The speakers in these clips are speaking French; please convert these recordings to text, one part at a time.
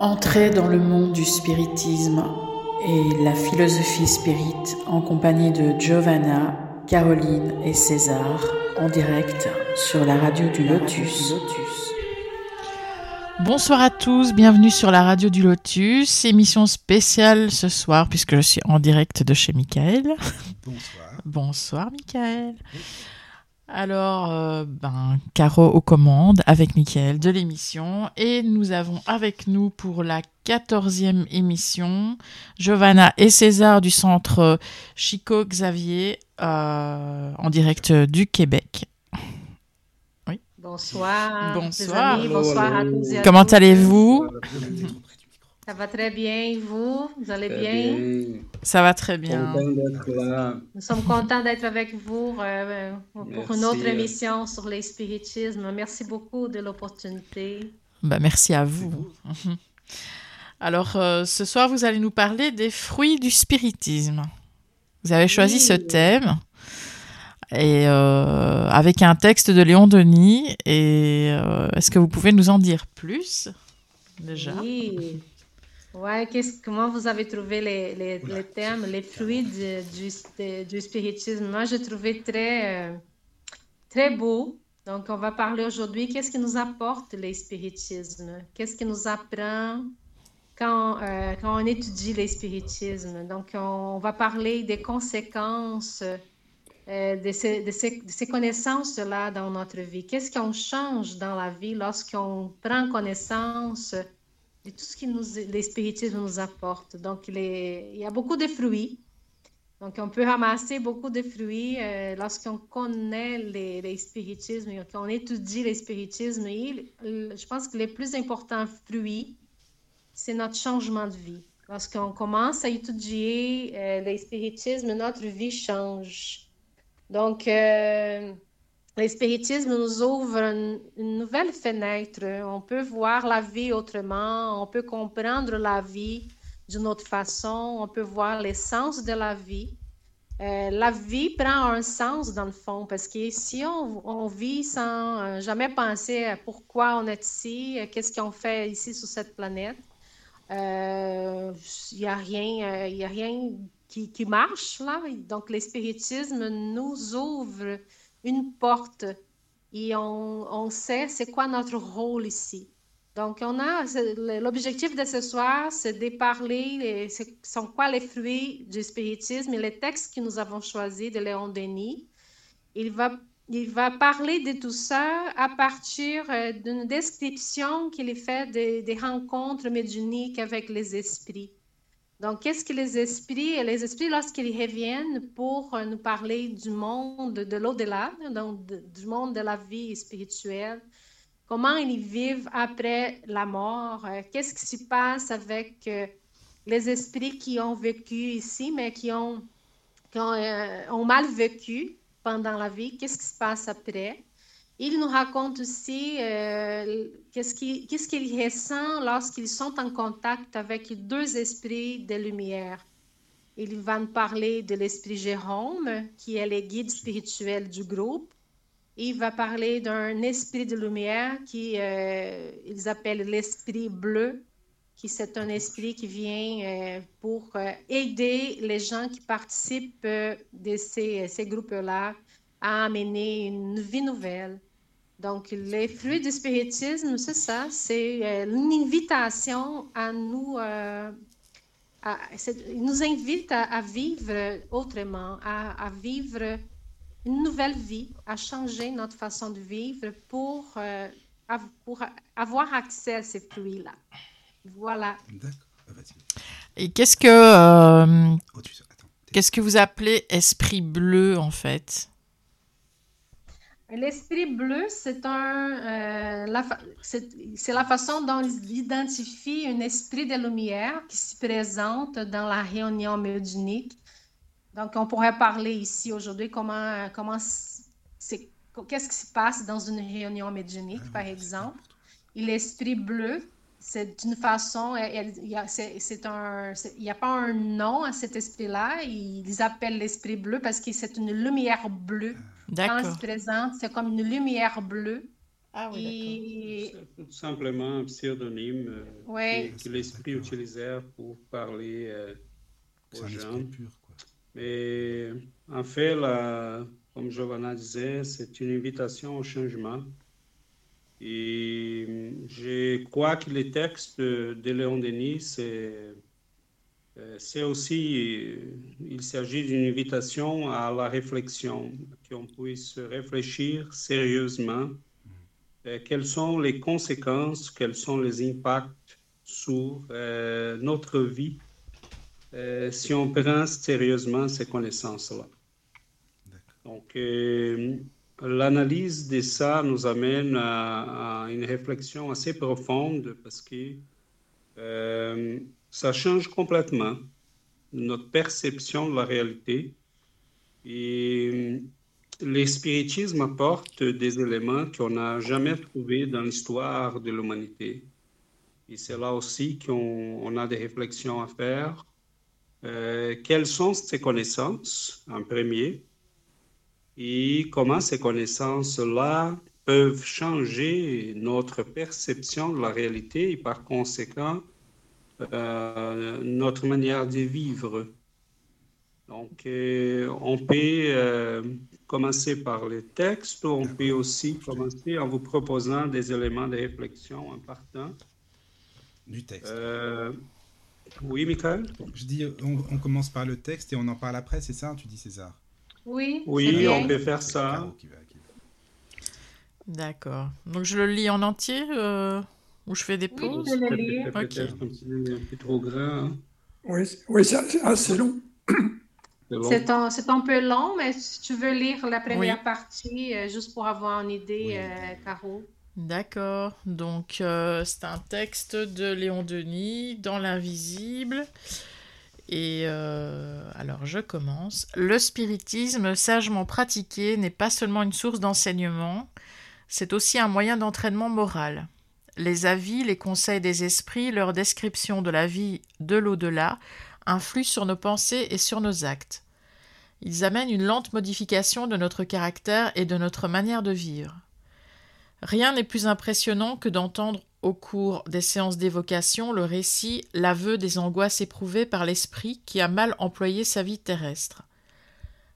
Entrez dans le monde du spiritisme et la philosophie spirit en compagnie de Giovanna, Caroline et César en direct sur la radio du Lotus. Bonsoir à tous, bienvenue sur la radio du Lotus, émission spéciale ce soir puisque je suis en direct de chez Michael. Bonsoir. Bonsoir Michael. Alors, euh, ben, Caro aux commandes avec Michael de l'émission. Et nous avons avec nous pour la quatorzième émission Giovanna et César du centre Chico Xavier euh, en direct du Québec. Oui. Bonsoir. Bonsoir. amis, bonsoir à tous et à Comment allez-vous? Ça va très bien, vous? Vous allez bien? Ça va très bien. Là. Nous sommes contents d'être avec vous euh, pour Merci, une autre euh. émission sur les spiritismes. Merci beaucoup de l'opportunité. Bah, merci à vous. Alors, euh, ce soir, vous allez nous parler des fruits du spiritisme. Vous avez choisi Oui. ce thème et euh, avec un texte de Léon Denis. Et euh, est-ce que vous pouvez nous en dire plus déjà? Oui. Ouais, qu'est-ce- comment vous avez trouvé les, les, les thèmes, les fruits du, du, du spiritisme? Moi, j'ai trouvé très, euh, très beau. Donc, on va parler aujourd'hui, qu'est-ce qui nous apporte les spiritismes? Qu'est-ce qui nous apprend quand, euh, quand on étudie les spiritismes? Donc, on, va parler des conséquences euh, de ces, de ces- de ces connaissances-là dans notre vie. Qu'est-ce qu'on change dans la vie lorsqu'on prend connaissance tout ce que nous, les spiritismes nous apportent. Donc, il y a beaucoup de fruits. Donc, on peut ramasser beaucoup de fruits euh, lorsqu'on connaît les, les qu'on étudie les spiritismes. Et, euh, je pense que les plus importants fruits, c'est notre changement de vie. Lorsqu'on commence à étudier euh, les spiritismes, notre vie change. Donc, euh, les spiritismes nous ouvrent une, nouvelle fenêtre. On peut voir la vie autrement, on peut comprendre la vie d'une autre façon, on peut voir l'essence de la vie. Euh, la vie prend un sens dans le fond parce que si on, vit sans euh, jamais penser à pourquoi on est ici, euh, qu'est-ce qu'on fait ici sur cette planète, euh, il n'y a rien, euh, a rien qui, marche là. Donc, les spiritismes nous ouvrent une porte et on, on sait c'est quoi notre rôle ici. Donc, on a l'objectif de ce soir, c'est de parler, ce sont quoi les fruits du spiritisme et les textes que nous avons choisis de Léon Denis. Il va, il va parler de tout ça à partir euh, d'une description qu'il fait des, des rencontres médiuniques avec les esprits. Donc, qu'est-ce que les esprits, les esprits, lorsqu'ils reviennent pour euh, nous parler du monde de l'au-delà, donc du monde de la vie spirituelle, comment ils vivent après la mort, euh, qu'est-ce qui se passe avec euh, les esprits qui ont vécu ici, mais qui ont, ont mal vécu pendant la vie, qu'est-ce qui se passe après? Il nous raconte aussi euh, qu'est-ce qu'il ressent lorsqu'ils sont en contact avec deux esprits de lumière. Il va nous parler de l'esprit Jérôme, qui est le guide spirituel du groupe. Il va parler d'un esprit de lumière qui euh, ils appellent l'esprit bleu, qui c'est un esprit qui vient euh, pour euh, aider les gens qui participent de ces, ces groupes-là à amener une vie nouvelle. Donc, les fruits du spiritisme, c'est ça, c'est euh, une invitation à nous, euh, à- il nous invite à, à vivre autrement, à, à vivre une nouvelle vie, à changer notre façon de vivre pour, euh, av- pour avoir accès à ces fruits-là. Voilà. D'accord. Et qu'est-ce que, euh, Oh, qu'est-ce que vous appelez esprit bleu en fait? L'esprit bleu, c'est un, euh, la, c'est la façon dont ils identifient un esprit de lumière qui se présente dans la réunion médiunique. Donc, on pourrait parler ici aujourd'hui comment, comment c'est, qu'est-ce qui se passe dans une réunion médiunique, par exemple. Et l'esprit bleu, c'est d'une façon, il a- n'y a pas un nom à cet esprit-là. Ils appellent l'esprit bleu parce que c'est une lumière bleue. Quand il se présente, c'est comme une lumière bleue Ah oui. C'est tout simplement un pseudonyme euh, Ouais. que, que l'esprit utilisait pour parler euh, aux gens. esprit pur, quoi. Mais en fait, là, comme Giovanna disait, c'est une invitation au changement. Et je crois que les textes de, Léon Denis, c'est, c'est aussi, euh, il s'agit d'une invitation à la réflexion, qu'on puisse réfléchir sérieusement. euh, quelles sont les conséquences, quels sont les impacts sur euh, notre vie euh, si on prend sérieusement ces connaissances-là. Donc, euh, l'analyse de ça nous amène à, à une réflexion assez profonde parce que euh, ça change complètement notre perception de la réalité. Et le spiritisme apporte des éléments qu'on n'a jamais trouvés dans l'histoire de l'humanité. Et c'est là aussi qu'on on a des réflexions à faire. Euh, quelles sont ces connaissances en premier et comment ces connaissances-là peuvent changer notre perception de la réalité et par conséquent euh, notre manière de vivre. Donc, euh, on peut euh, commencer par les textes ou on peut aussi commencer en vous proposant des éléments de réflexion importants. Du texte. Euh, oui, Michael? Je dis, on, on commence par le texte et on en parle après, c'est ça, tu dis César? Oui, Oui, on peut faire ça. D'accord. Donc je le lis en entier euh, ou je fais des Oui, pauses le lire. C'est peut-être un peu trop grand. hein. Oui, c'est- oui, c'est assez- assez long. C'est bon. Un, c'est un peu long, mais si tu veux lire la première Oui. partie, euh, juste pour avoir une idée, Oui, euh, oui. Caro. D'accord. Donc euh, c'est un texte de Léon Denis dans l'invisible. Et euh, alors je commence. Le spiritisme sagement pratiqué n'est pas seulement une source d'enseignement, c'est aussi un moyen d'entraînement moral. Les avis, les conseils des esprits, leur description de la vie de l'au-delà influent sur nos pensées et sur nos actes. Ils amènent une lente modification de notre caractère et de notre manière de vivre. Rien n'est plus impressionnant que d'entendre au cours des séances d'évocation le récit, l'aveu des angoisses éprouvées par l'esprit qui a mal employé sa vie terrestre.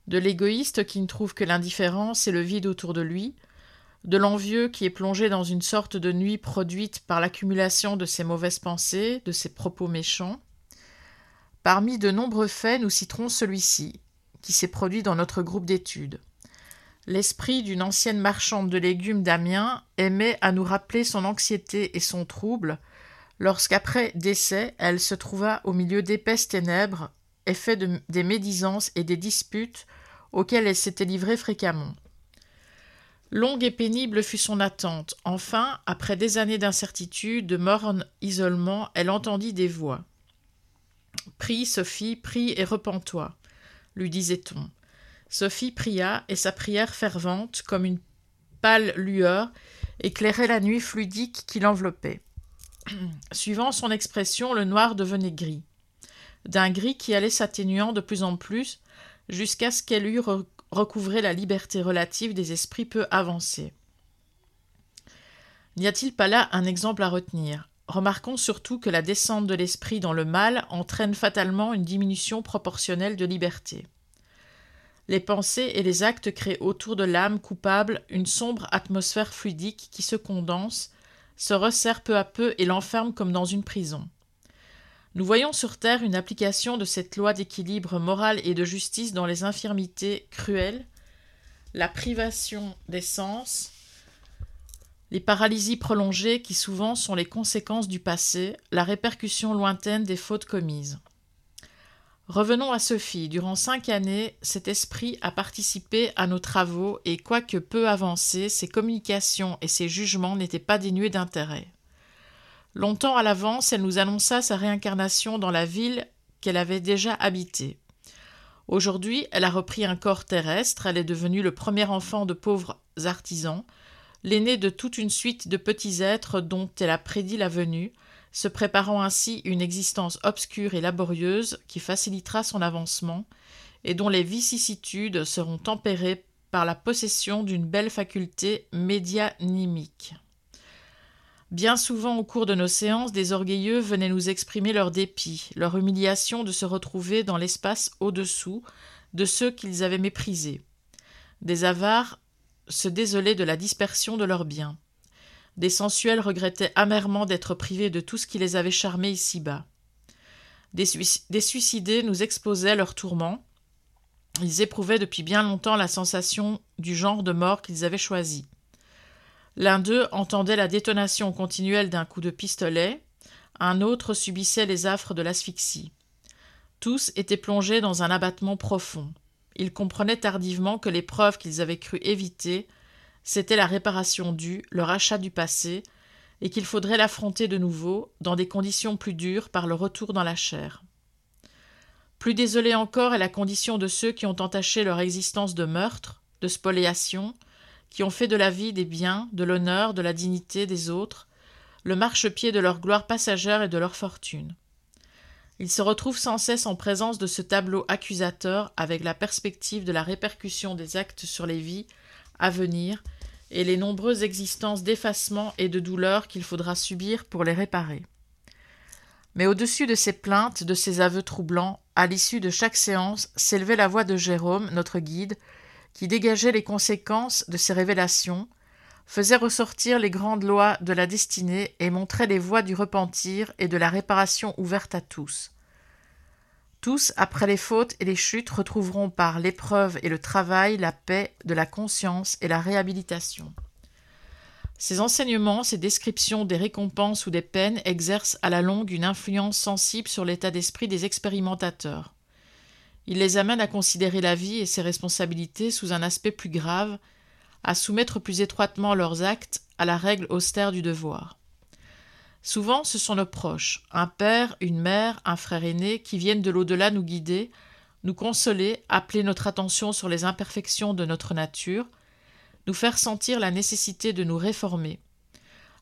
De l'égoïste qui ne trouve que l'indifférence et le vide autour de lui, de l'envieux qui est plongé dans une sorte de nuit produite par l'accumulation de ses mauvaises pensées, de ses propos méchants. Parmi de nombreux faits, nous citerons celui-ci, qui s'est produit dans notre groupe d'études. L'esprit d'une ancienne marchande de légumes d'Amiens aimait à nous rappeler son anxiété et son trouble lorsqu'après décès elle se trouva au milieu d'épaisses ténèbres, effet de, des médisances et des disputes auxquelles elle s'était livrée fréquemment. Longue et pénible fut son attente. Enfin, après des années d'incertitude, de morne isolement, elle entendit des voix. Prie, Sophie, prie et repens-toi, lui disait-on. Sophie pria, et sa prière fervente, comme une pâle lueur, éclairait la nuit fluidique qui l'enveloppait. Suivant son expression, le noir devenait gris. D'un gris qui allait s'atténuant de plus en plus, jusqu'à ce qu'elle eût re- recouvré la liberté relative des esprits peu avancés. N'y a-t-il pas là un exemple à retenir? Remarquons surtout que la descente de l'esprit dans le mal entraîne fatalement une diminution proportionnelle de liberté. Les pensées et les actes créent autour de l'âme coupable une sombre atmosphère fluidique qui se condense, se resserre peu à peu et l'enferme comme dans une prison. Nous voyons sur Terre une application de cette loi d'équilibre moral et de justice dans les infirmités cruelles, la privation des sens, les paralysies prolongées qui souvent sont les conséquences du passé, la répercussion lointaine des fautes commises. Revenons à Sophie. Durant cinq années, cet esprit a participé à nos travaux et, quoique peu avancés, ses communications et ses jugements n'étaient pas dénués d'intérêt. Longtemps à l'avance, elle nous annonça sa réincarnation dans la ville qu'elle avait déjà habitée. Aujourd'hui, elle a repris un corps terrestre, elle est devenue le premier enfant de pauvres artisans, l'aîné de toute une suite de petits êtres dont elle a prédit la venue, se préparant ainsi une existence obscure et laborieuse qui facilitera son avancement et dont les vicissitudes seront tempérées par la possession d'une belle faculté médianimique. Bien souvent au cours de nos séances, des orgueilleux venaient nous exprimer leur dépit, leur humiliation de se retrouver dans l'espace au-dessous de ceux qu'ils avaient méprisés. Des avares se désolaient de la dispersion de leurs biens. Des sensuels regrettaient amèrement d'être privés de tout ce qui les avait charmés ici-bas. Des, suicidés nous exposaient leurs tourments. Ils éprouvaient depuis bien longtemps la sensation du genre de mort qu'ils avaient choisi. L'un d'eux entendait la détonation continuelle d'un coup de pistolet, un autre subissait les affres de l'asphyxie. Tous étaient plongés dans un abattement profond. Ils comprenaient tardivement que l'épreuve qu'ils avaient cru éviter, c'était la réparation due, le rachat du passé, et qu'il faudrait l'affronter de nouveau, dans des conditions plus dures, par le retour dans la chair. Plus désolée encore est la condition de ceux qui ont entaché leur existence de meurtre, de spoliation, qui ont fait de la vie des biens, de l'honneur, de la dignité des autres, le marchepied de leur gloire passagère et de leur fortune. Ils se retrouvent sans cesse en présence de ce tableau accusateur avec la perspective de la répercussion des actes sur les vies à venir et les nombreuses existences d'effacement et de douleur qu'il faudra subir pour les réparer. Mais au-dessus de ces plaintes, de ces aveux troublants, à l'issue de chaque séance, s'élevait la voix de Jérôme, notre guide, qui dégageait les conséquences de ces révélations, faisait ressortir les grandes lois de la destinée et montrait les voies du repentir et de la réparation ouvertes à tous. Tous, après les fautes et les chutes, retrouveront par l'épreuve et le travail la paix de la conscience et la réhabilitation. Ces enseignements, ces descriptions des récompenses ou des peines exercent à la longue une influence sensible sur l'état d'esprit des expérimentateurs. Ils les amènent à considérer la vie et ses responsabilités sous un aspect plus grave, à soumettre plus étroitement leurs actes à la règle austère du devoir. Souvent, ce sont nos proches, un père, une mère, un frère aîné, qui viennent de l'au-delà nous guider, nous consoler, appeler notre attention sur les imperfections de notre nature, nous faire sentir la nécessité de nous réformer.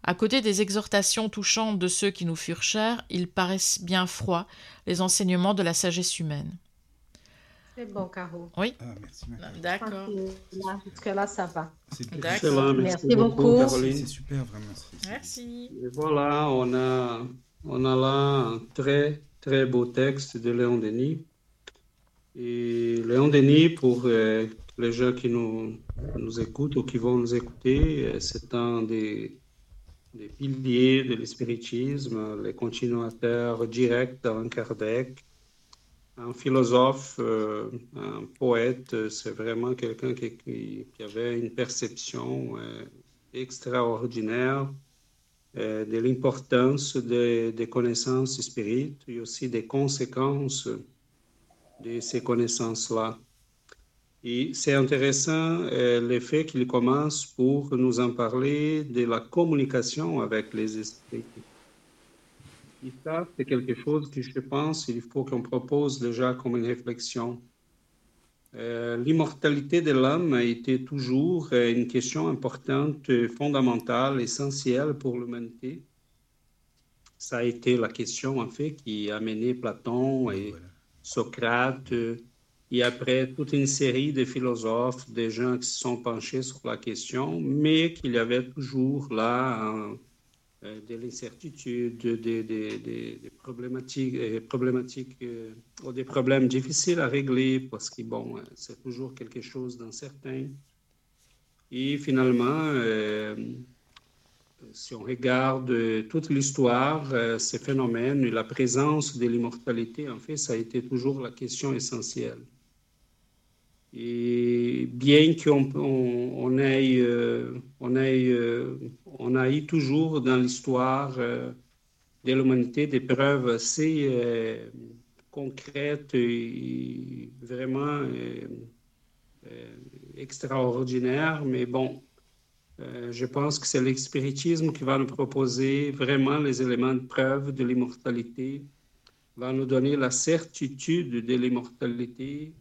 À côté des exhortations touchantes de ceux qui nous furent chers, ils paraissent bien froids, les enseignements de la sagesse humaine. C'est bon, Caro. Oui. Ah, merci, D'accord. Jusque-là, ça va. Excellent, merci, merci beaucoup, beaucoup. Caroline. C'est super, vraiment. Merci. Et voilà, on a, on a là un très, très beau texte de Léon Denis. Et Léon Denis, pour euh, les gens qui nous, nous écoutent ou qui vont nous écouter, euh, c'est un des, des piliers de l'espiritisme, les continuateurs directs d'Allan Kardec un philosophe, euh, un poète, c'est vraiment quelqu'un qui, avait une perception euh, extraordinaire euh, de l'importance des, connaissances spirites et aussi des conséquences de ces connaissances-là. Et c'est intéressant euh, le fait qu'il commence pour nous en parler de la communication avec les esprits. Et ça, c'est quelque chose que je pense qu'il faut qu'on propose déjà comme une réflexion. Euh, L'immortalité de l'homme a été toujours euh, une question importante, fondamentale, essentielle pour l'humanité. Ça a été la question, en fait, qui a mené Platon et voilà. Socrate, et après toute une série de philosophes, des gens qui se sont penchés sur la question, mais qu'il y avait toujours là un, de l'incertitude, des, des, des, problématiques, problématiques ou des problèmes difficiles à régler parce que, c'est toujours quelque chose d'incertain. Et finalement, euh, si on regarde toute l'histoire, ces phénomènes, la présence de l'immortalité, en fait, ça a été toujours la question essentielle. Et bien qu'on on, on ait, euh, on, ait, euh, toujours dans l'histoire euh, de l'humanité des preuves assez concrètes et vraiment extraordinaires, mais bon, je pense que c'est l'expéritisme qui va nous proposer vraiment les éléments de preuve de l'immortalité, va nous donner la certitude de l'immortalité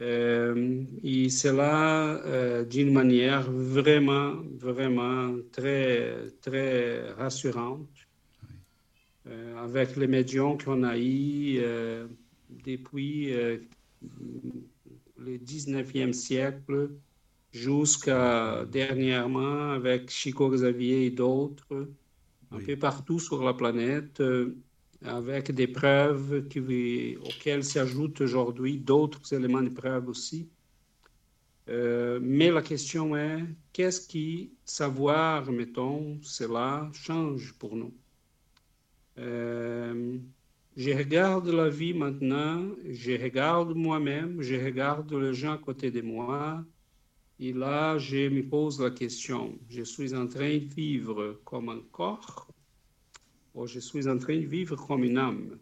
euh, et cela euh, d'une manière vraiment, vraiment très, très rassurante. Euh, avec les médiums qu'on a eus depuis le 19e siècle jusqu'à dernièrement avec Chico Xavier et d'autres, un peu partout sur la planète, avec des preuves auxquelles s'ajoutent aujourd'hui d'autres éléments de preuve aussi. Euh, mais la question est, qu'est-ce qui savoir, mettons, cela change pour nous? Euh, Je regarde la vie maintenant, je regarde moi-même, je regarde les gens à côté de moi, et là, je me pose la question, je suis en train de vivre comme un corps ou je suis en train de vivre comme une âme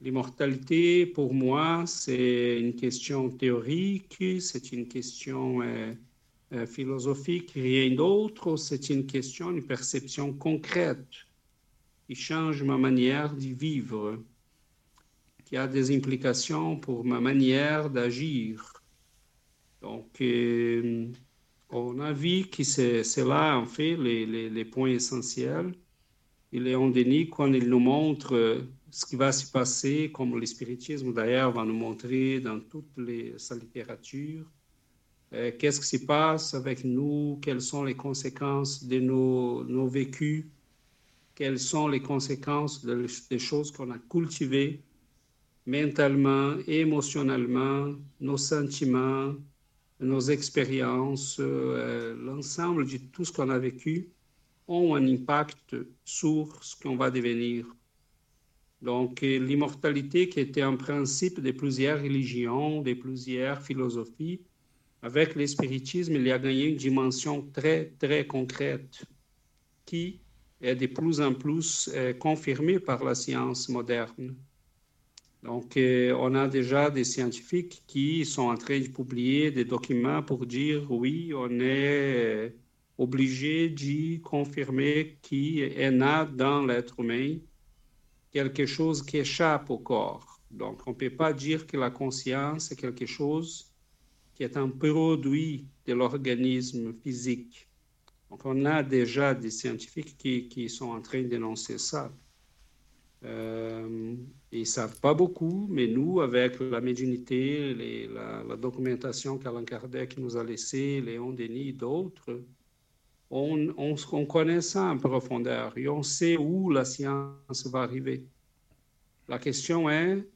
L'immortalité, pour moi, c'est une question théorique, c'est une question euh, euh, philosophique, rien d'autre. C'est une question, une perception concrète qui change ma manière de vivre, qui a des implications pour ma manière d'agir. Donc, euh, on a vu que c'est là, en fait, les points essentiels. Et Léon Denis, quand il nous montre ce qui va se passer, comme le spiritisme d'ailleurs va nous montrer dans toute sa littérature, euh, qu'est-ce qui se passe avec nous, quelles sont les conséquences de nos, nos vécus, quelles sont les conséquences des choses qu'on a cultivées mentalement, émotionnellement, nos sentiments, nos expériences, euh, l'ensemble de tout ce qu'on a vécu? Ont un impact sur ce qu'on va devenir donc, l'immortalité qui était un principe de plusieurs religions, de plusieurs philosophies, avec le spiritisme, il a gagné une dimension très, très concrète qui est de plus en plus euh, confirmée par la science moderne. Donc, euh, on a déjà des scientifiques qui sont en train de publier des documents pour dire oui, on est euh, obligé de confirmer qui est né dans l'être humain quelque chose qui échappe au corps. Donc, on ne peut pas dire que la conscience est quelque chose qui est un produit de l'organisme physique. Donc, on a déjà des scientifiques qui, qui sont en train d'énoncer ça. Euh, ils ne savent pas beaucoup, mais nous, avec la médiumnité, les, la, documentation qu'Alain Kardec nous a laissée, Léon Denis, d'autres, on, on, connaît ça en profondeur et on sait où la science va arriver. La question est,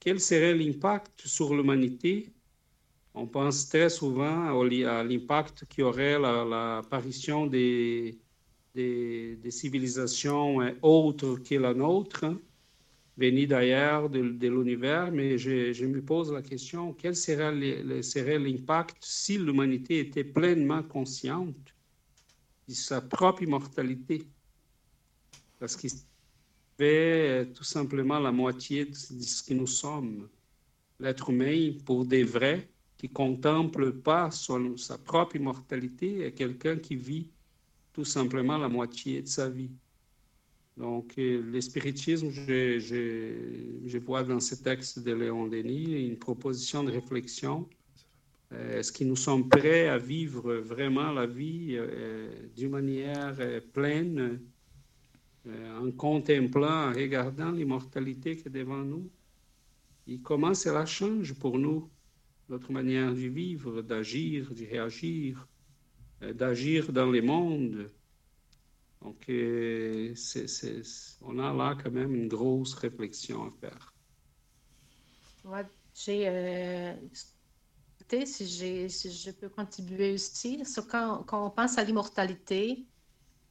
quel serait l'impact sur l'humanité? On pense très souvent à l'impact qui aurait l'apparition des, des, des, civilisations autres que la nôtre, venues d'ailleurs de, de l'univers, mais je, je, me pose la question, quel serait l'impact si l'humanité était pleinement consciente? De sa propre immortalité. Parce qu'il fait tout simplement la moitié de ce que nous sommes. L'être humain, pour des vrais, qui contemple pas sa propre immortalité, est quelqu'un qui vit tout simplement la moitié de sa vie. Donc, euh, le spiritisme, je, je, je, vois dans ce texte de Léon Denis une proposition de réflexion euh, est-ce que nous sommes prêts à vivre vraiment la vie euh, d'une manière euh, pleine, en contemplant, en regardant l'immortalité qui est devant nous? Et comment cela change pour nous notre manière de vivre, d'agir, de réagir, d'agir dans le monde? Donc, on a là quand même une grosse réflexion à faire. Moi, j'ai si, je peux contribuer aussi, quand, quand on pense à l'immortalité,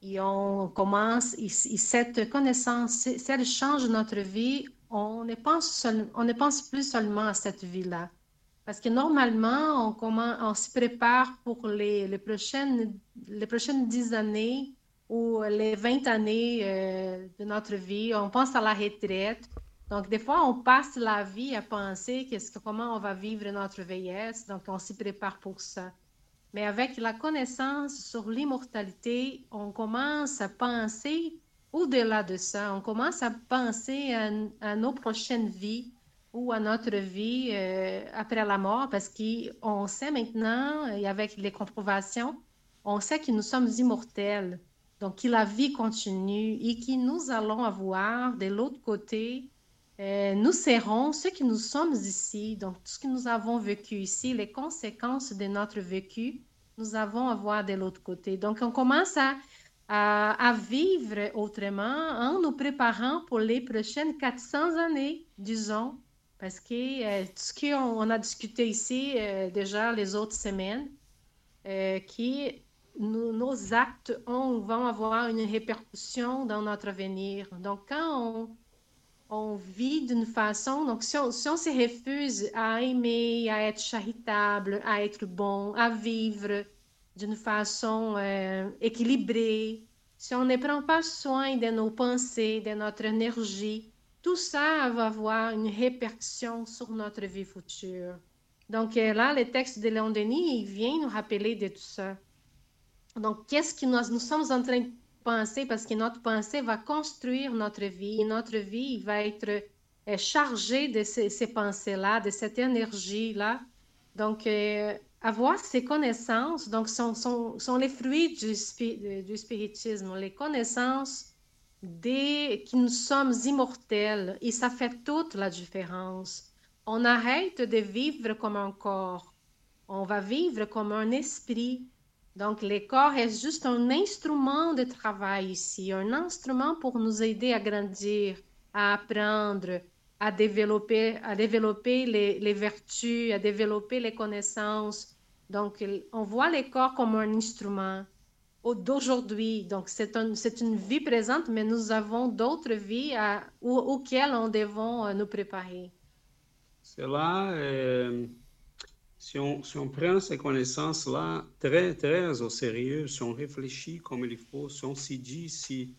et on commence, et, cette connaissance, si elle change notre vie, on ne pense, on ne pense plus seulement à cette vie-là. Parce que normalement, on, commence, on se prépare pour les, les, prochaines, les prochaines dix années ou les 20 années euh, de notre vie. On pense à la retraite. Donc, des fois, on passe la vie à penser comment on va vivre notre vieillesse, donc on s'y prépare pour ça. Mais avec la connaissance sur l'immortalité, on commence à penser au-delà de ça. On commence à penser à, nos prochaines vies ou à notre vie euh, après la mort, parce qu'on sait maintenant, et avec les comprobations, on sait que nous sommes immortels. Donc, que la vie continue et que nous allons avoir de l'autre côté euh, nous serons, ceux qui nous sommes ici, donc tout ce que nous avons vécu ici, les conséquences de notre vécu, nous avons à voir de l'autre côté. Donc, on commence à, à, vivre autrement en nous préparant pour les prochaines 400 années, disons, parce que euh, tout ce qu'on a discuté ici euh, déjà les autres semaines, qui nos actes vont avoir une répercussion dans notre avenir. Donc, quand on on vit d'une façon, donc si on, se refuse à aimer, à être charitable, à être bon, à vivre d'une façon euh, équilibrée, si on ne prend pas soin de nos pensées, de notre énergie, tout ça va avoir une répercussion sur notre vie future. Donc euh, là, le texte de Léon Denis, vient nous rappeler de tout ça. Donc, qu'est-ce que nous sommes en train de pensée parce que notre pensée va construire notre vie et notre vie va être euh, chargée de ces, pensées-là, de cette énergie-là. Donc, euh, avoir ces connaissances, donc, sont, les fruits du, du, spiritisme, les connaissances des, que nous sommes immortels et ça fait toute la différence. On arrête de vivre comme un corps, on va vivre comme un esprit donc, le corps est juste un instrument de travail ici, un instrument pour nous aider à grandir, à apprendre, à développer, à développer les, vertus, à développer les connaissances. Donc, on voit le corps comme un instrument d'aujourd'hui. Donc, c'est un, une vie présente, mais nous avons d'autres vies auxquelles on devons euh, nous préparer. C'est là. Si on, si on prend ces connaissances-là très, très au sérieux, si on réfléchit comme il faut, si on s'y dit, si...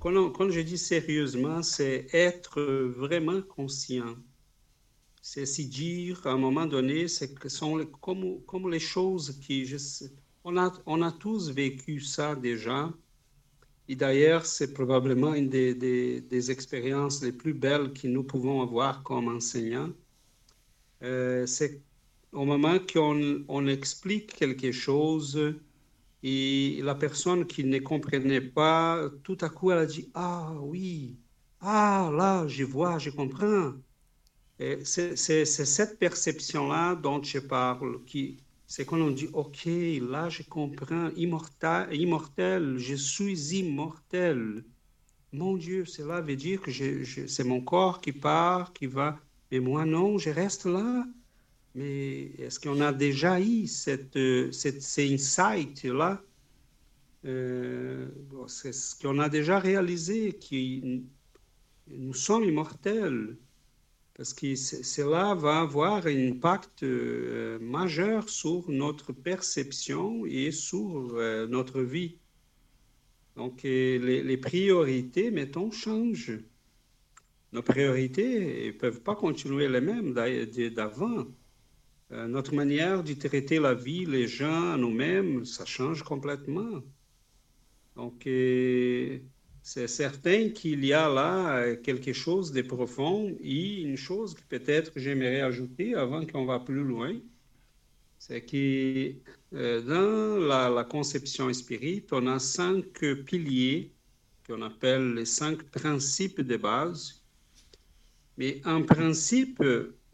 Quand, quand je dis sérieusement, c'est être vraiment conscient. C'est s'y dire, à un moment donné, c'est que sont comme, comme les choses qui... On, a, on a tous vécu ça déjà. Et d'ailleurs, c'est probablement une des, des, des, expériences les plus belles que nous pouvons avoir comme enseignants. Euh, c'est au moment qu'on on explique quelque chose et la personne qui ne comprenait pas, tout à coup, elle a dit Ah oui, ah là, je vois, je comprends. C'est cette perception-là dont je parle, qui, c'est quand on dit Ok, là, je comprends, immortel, immortel je suis immortel. Mon Dieu, cela veut dire que c'est mon corps qui part, qui va, mais moi non, je reste là mais est-ce qu'on a déjà eu cette, euh, cette ces insights-là? Euh, C'est ce qu'on a déjà réalisé, que nous sommes immortels. Parce que cela va avoir un impact euh, majeur sur notre perception et sur notre vie. Donc, les, les, priorités, mettons, changent. Nos priorités ne peuvent pas continuer les mêmes d'avant. Euh, notre manière de traiter la vie, les gens, nous-mêmes, ça change complètement. Donc, c'est certain qu'il y a là quelque chose de profond et une chose que peut-être j'aimerais ajouter avant qu'on va plus loin, c'est que euh, dans la, conception spirite, on a cinq piliers qu'on appelle les cinq principes de base. Mais en principe,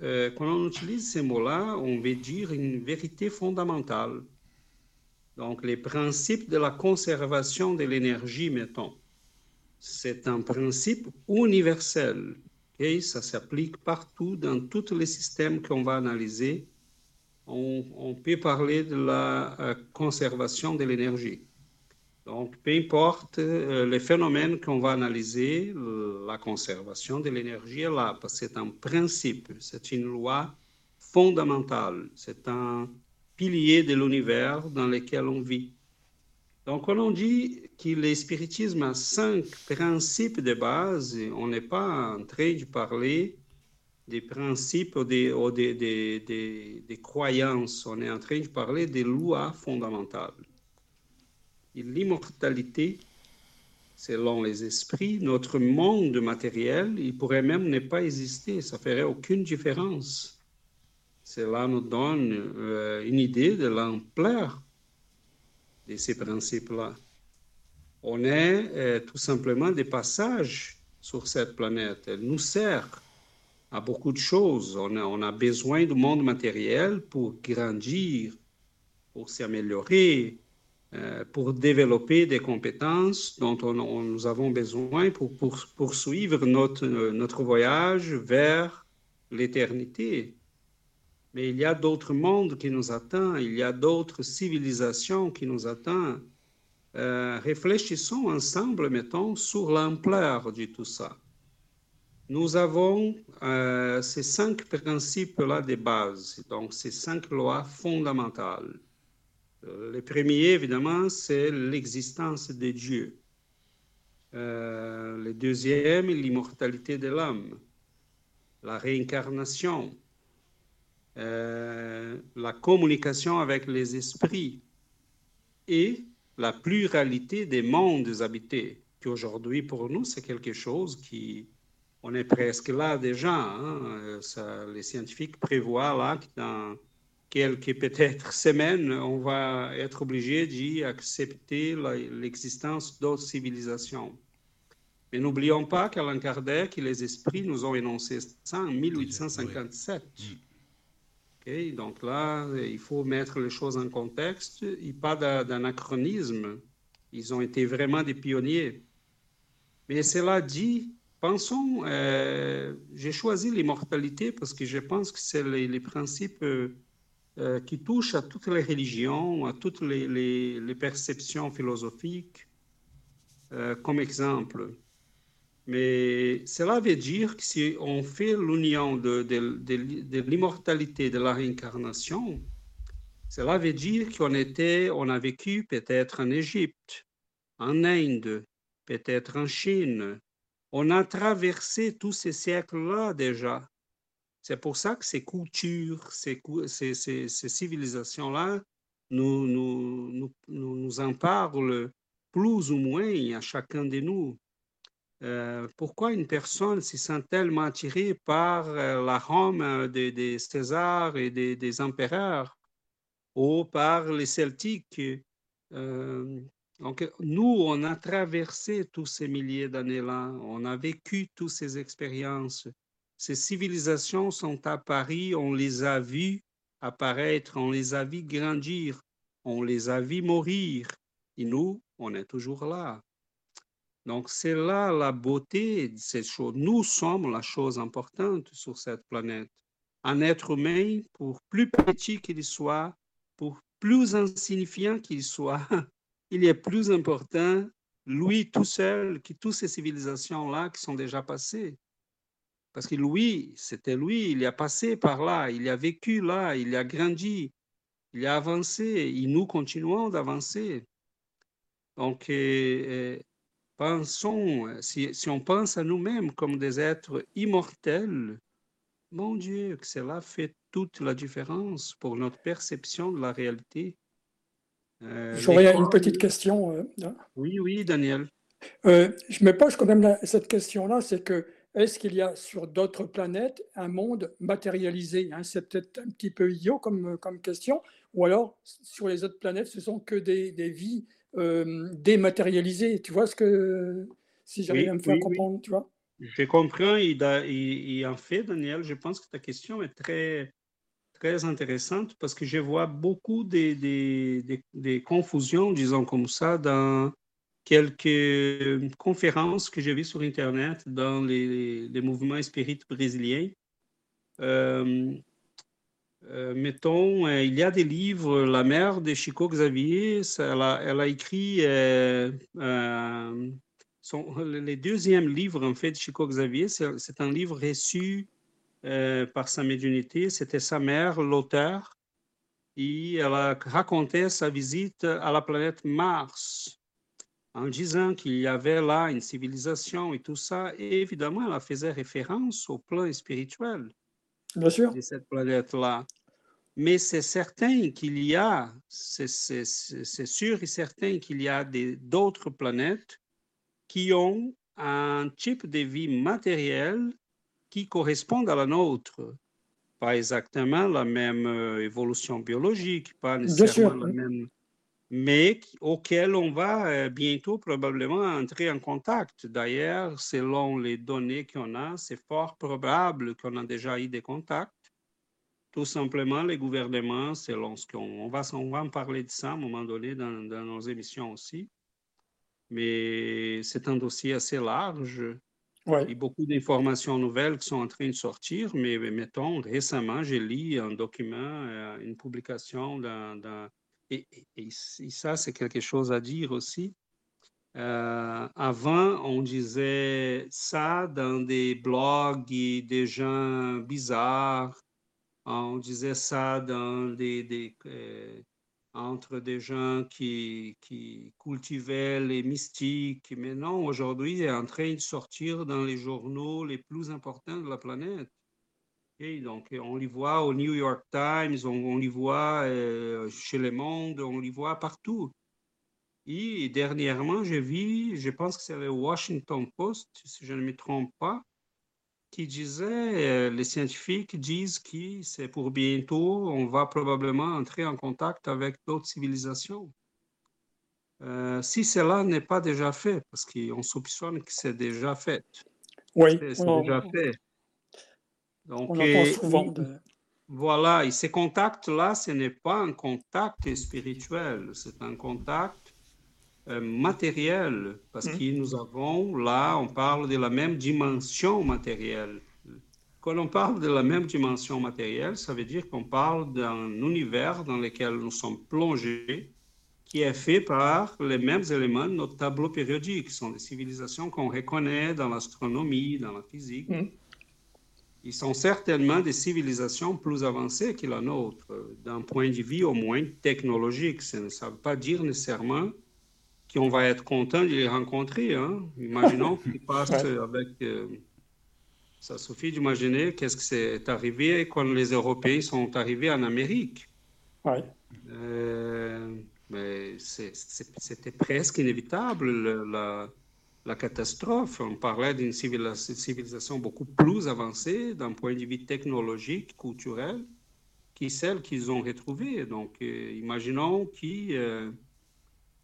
euh, quand on utilise ces mots-là, on veut dire une vérité fondamentale. Donc, les principes de la conservation de l'énergie, mettons, c'est un principe universel. et Ça s'applique partout dans tous les systèmes qu'on va analyser. On, peut parler de la euh, conservation de l'énergie. Donc, peu importe euh, les phénomènes qu'on va analyser, la conservation de l'énergie est là, parce que c'est un principe, c'est une loi fondamentale, c'est un pilier de l'univers dans lequel on vit. Donc, quand on dit que le spiritisme a cinq principes de base, on n'est pas en train de parler des principes ou des, des, des, des croyances, on est en train de parler des lois fondamentales l'immortalité, selon les esprits, notre monde matériel, il pourrait même ne pas exister, ça ferait aucune différence. Cela nous donne euh, une idée de l'ampleur de ces principes-là. On est euh, tout simplement des passages sur cette planète. Elle nous sert à beaucoup de choses. On a, besoin du monde matériel pour grandir, pour s'améliorer, pour développer des compétences dont on, nous avons besoin pour, pour poursuivre notre, notre voyage vers l'éternité. Mais il y a d'autres mondes qui nous attendent, il y a d'autres civilisations qui nous attendent. Euh, réfléchissons ensemble, mettons, sur l'ampleur de tout ça. Nous avons euh, ces cinq principes-là de base, donc ces cinq lois fondamentales. Euh, le premier, évidemment, c'est l'existence de Dieu. le deuxième, l'immortalité de l'homme, la réincarnation, la communication avec les esprits et la pluralité des mondes habités, qui aujourd'hui pour nous c'est quelque chose qui, on est presque là déjà. Hein. Les scientifiques prévoient là que dans quelques peut-être semaines, on va être obligé d'y accepter l'existence d'autres civilisations. Mais n'oublions pas qu'Alain Kardec et les esprits nous ont énoncé ça en 1857 donc là, il faut mettre les choses en contexte. A pas d'anachronisme. Ils ont été vraiment des pionniers. Mais cela dit, pensons, euh, j'ai choisi l'immortalité parce que je pense que c'est les, principes euh, euh, qui touchent à toutes les religions, à toutes les, perceptions philosophiques. comme exemple, mais cela veut dire que si on fait l'union de, de, l'immortalité de la réincarnation, cela veut dire qu'on était, on a vécu peut-être en Égypte, en Inde, peut-être en Chine. On a traversé tous ces siècles-là déjà. C'est pour ça que ces cultures, ces, civilisations-là nous, nous en parlent plus ou moins à chacun de nous. Euh, pourquoi une personne se sent tellement attirée par euh, la Rome euh, des, Césars et des, empereurs ou par les Celtiques? Donc, nous, on a traversé tous ces milliers d'années-là, on a vécu toutes ces expériences. Ces civilisations sont apparues, on les a vues apparaître, on les a vues grandir, on les a vues mourir. Et nous, on est toujours là. Donc, c'est là la beauté de cette chose. Nous sommes la chose importante sur cette planète. Un être humain, pour plus petit qu'il soit, pour plus insignifiant qu'il soit, il est plus important, lui tout seul, que toutes ces civilisations-là qui sont déjà passées. Parce que lui, c'était lui, il a passé par là, il a vécu là, il a grandi, il a avancé, et nous continuons d'avancer. Donc, euh, euh, Pensons, si, on pense à nous-mêmes comme des êtres immortels, mon Dieu, que cela fait toute la différence pour notre perception de la réalité. Euh, J'aurais une petite question. Euh, oui, oui, Daniel. je me pose quand même cette question-là, c'est que est-ce qu'il y a sur d'autres planètes un monde matérialisé hein? C'est peut-être un petit peu idiot comme, comme question, ou alors sur les autres planètes, ce sont que des, des vies euh, dématérialisé. Tu vois ce que. Si j'arrive à me faire comprendre, tu vois? J'ai compris. Et, en fait, Daniel, je pense que ta question est très, très intéressante parce que je vois beaucoup des, des, des, confusions, disons comme ça, dans quelques conférences que j'ai vues sur Internet dans les, mouvements spirites brésiliens. Euh, euh, mettons, euh, il y a des livres, la mère de Chico Xavier, elle, a, écrit son, le deuxième livre, en fait, de Chico Xavier, c'est un livre reçu par sa médiumnité, c'était sa mère, l'auteur, et elle a raconté sa visite à la planète Mars en disant qu'il y avait là une civilisation et tout ça. Et évidemment, elle faisait référence au plan spirituel. Bien sûr. de cette planète-là. Mais c'est certain qu'il y a, c'est sûr et certain qu'il y a d'autres planètes qui ont un type de vie matérielle qui correspond à la nôtre. Pas exactement la même euh, évolution biologique, pas nécessairement la même, mais auquel on va bientôt probablement entrer en contact. D'ailleurs, selon les données qu'on a, c'est fort probable qu'on a déjà eu des contacts. Tout simplement, les gouvernements, selon ce qu'on va, on va en parler de ça à un moment donné dans, dans nos émissions aussi. Mais c'est un dossier assez large. Ouais. Il y a beaucoup d'informations nouvelles qui sont en train de sortir, mais mettons, récemment, j'ai lu un document, une publication dans, et, ça, c'est quelque chose à dire aussi. Euh, avant, on disait ça dans des blogs des gens bizarres. On disait ça dans des, des euh, entre des gens qui, qui cultivaient les mystiques. Mais non, aujourd'hui, il est en train de sortir dans les journaux les plus importants de la planète. Et donc, on les voit au New York Times, on, les voit euh, chez Le Monde, on les voit partout. Et dernièrement, j'ai vu, je pense que c'est le Washington Post, si je ne me trompe pas, qui disait, euh, les scientifiques disent que c'est pour bientôt, on va probablement entrer en contact avec d'autres civilisations. Euh, si cela n'est pas déjà fait, parce qu'on soupçonne que c'est déjà fait. Oui, c'est déjà fait. Donc, on entend souvent. Voilà, et ces contacts-là, ce n'est pas un contact spirituel, c'est un contact euh, matériel, parce mmh. que nous avons, là, on parle de la même dimension matérielle. Quand on parle de la même dimension matérielle, ça veut dire qu'on parle d'un univers dans lequel nous sommes plongés, qui est fait par les mêmes éléments de notre tableau périodique, qui sont des civilisations qu'on reconnaît dans l'astronomie, dans la physique. Mmh. Ils sont certainement des civilisations plus avancées que la nôtre, d'un point de vue au moins technologique. Ça ne veut pas dire nécessairement qu'on va être content de les rencontrer. Hein. Imaginons qu'ils passent avec... Euh, ça suffit d'imaginer qu'est-ce qui s'est arrivé quand les Européens sont arrivés en Amérique. Ouais. Euh, mais c'était presque inévitable. la, la catastrophe. On parlait d'une civilisation beaucoup plus avancée d'un point de vue technologique, culturel, que celle qu'ils ont retrouvée. Donc, euh, imaginons que euh,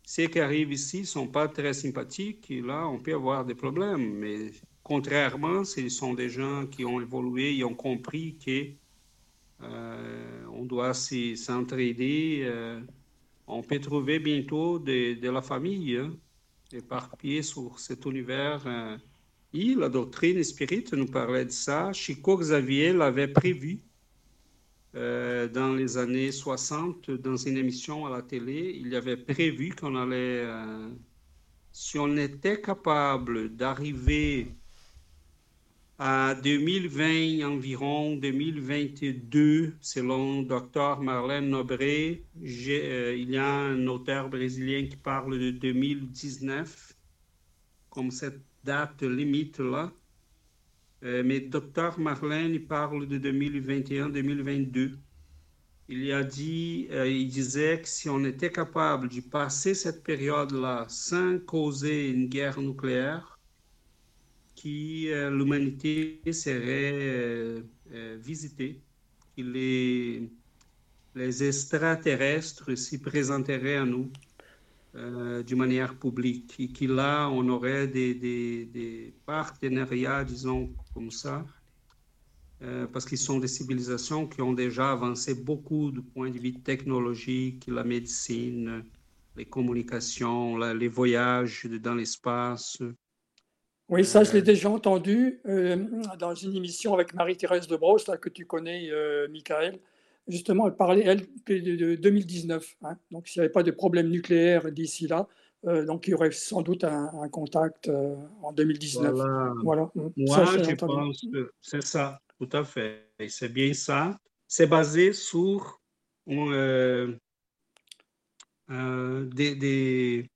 ceux qui arrivent ici ne sont pas très sympathiques, là, on peut avoir des problèmes. Mais contrairement, ce sont des gens qui ont évolué et ont compris que euh, on doit s'entraider. on peut trouver bientôt de, de la famille. Hein éparpillé sur cet univers. Euh, et la doctrine spirite nous parlait de ça. Chico Xavier l'avait prévu euh, dans les années 60 dans une émission à la télé. Il avait prévu qu'on allait, euh, si on était capable d'arriver à 2020 environ, 2022, selon Dr Marlène Nobré. Euh, il y a un auteur brésilien qui parle de 2019 comme cette date limite là. Euh, mais Dr Marlène parle de 2021-2022. Il a dit, euh, il disait que si on était capable de passer cette période-là sans causer une guerre nucléaire, euh, l'humanité serait euh, euh, visitée, que les, les extraterrestres s'y présenteraient à nous d'une manière publique et que là, on aurait des, des, des partenariats, disons comme ça, parce qu'ils sont des civilisations qui ont déjà avancé beaucoup du point de vue technologique, la médecine, les communications, les voyages dans l'espace. Oui, ça, je l'ai déjà entendu euh, dans une émission avec Marie-Thérèse de Brosse, là, que tu connais, euh, Michael. Justement, elle parlait, elle, de, 2019. Hein. donc, s'il n'y avait pas de problème nucléaire d'ici là, euh, donc il y aurait sans doute un, contact en 2019. Voilà. Moi, je pense que c'est ça, tout à fait. C'est bien ça. C'est basé sur des, des,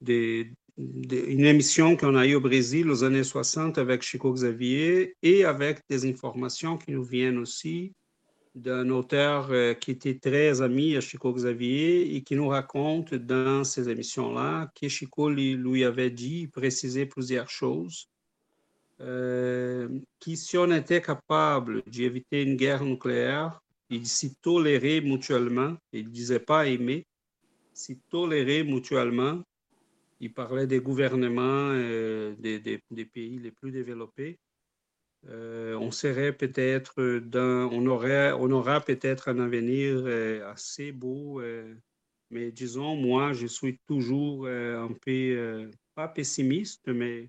des, une émission qu'on a eue au Brésil aux années 60 avec Chico Xavier et avec des informations qui nous viennent aussi d'un auteur euh, qui était très ami à Chico Xavier et qui nous raconte dans ces émissions-là que Chico lui, avait dit, précisé plusieurs choses, euh, si on était capable d'éviter une guerre nucléaire de s'y tolérer mutuellement, il ne disait pas aimer, s'y tolérer mutuellement. Il parlait des gouvernements des, des, des, pays les plus développés. on serait peut-être dans, on aurait, on aura peut-être un avenir assez beau, mais disons, moi, je suis toujours un peu, pas pessimiste, mais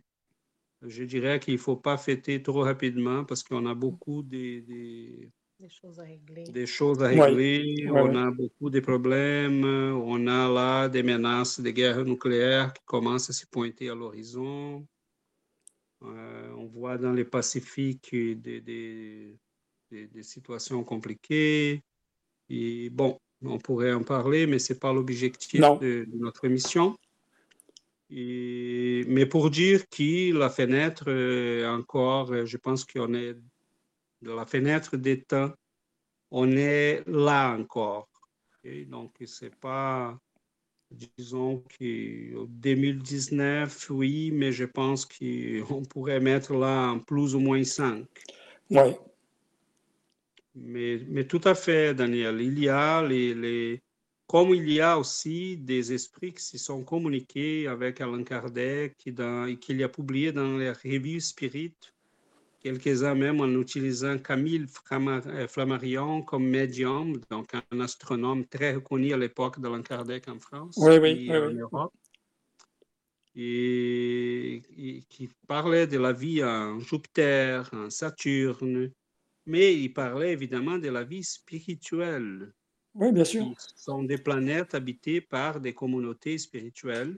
je dirais qu'il ne faut pas fêter trop rapidement parce qu'on a beaucoup de, de des choses à régler. Des choses à régler. Ouais. On a beaucoup de problèmes. On a là des menaces de guerre nucléaire qui commencent à se pointer à l'horizon. Euh, on voit dans le Pacifique des, des, des, des, situations compliquées. Et bon, on pourrait en parler, mais ce n'est pas l'objectif de, de, notre émission. Et, mais pour dire que la fenêtre, encore, je pense qu'on est de la fenêtre des temps, on est là encore. Okay? Donc, c'est pas, disons que 2019, oui, mais je pense qu'on pourrait mettre là en plus ou moins 5. Oui. Mais, mais tout à fait, Daniel. Il y a les, les, comme il y a aussi des esprits qui se sont communiqués avec Alain Kardec et qu'il a publié dans la revue Spirit quelques-uns même en utilisant Camille Flammarion comme médium, donc un astronome très reconnu à l'époque de Kardec en France oui, oui, et oui, en Europe, et, et, qui parlait de la vie en Jupiter, en Saturne, mais il parlait évidemment de la vie spirituelle. Oui, bien sûr. Ce sont des planètes habitées par des communautés spirituelles,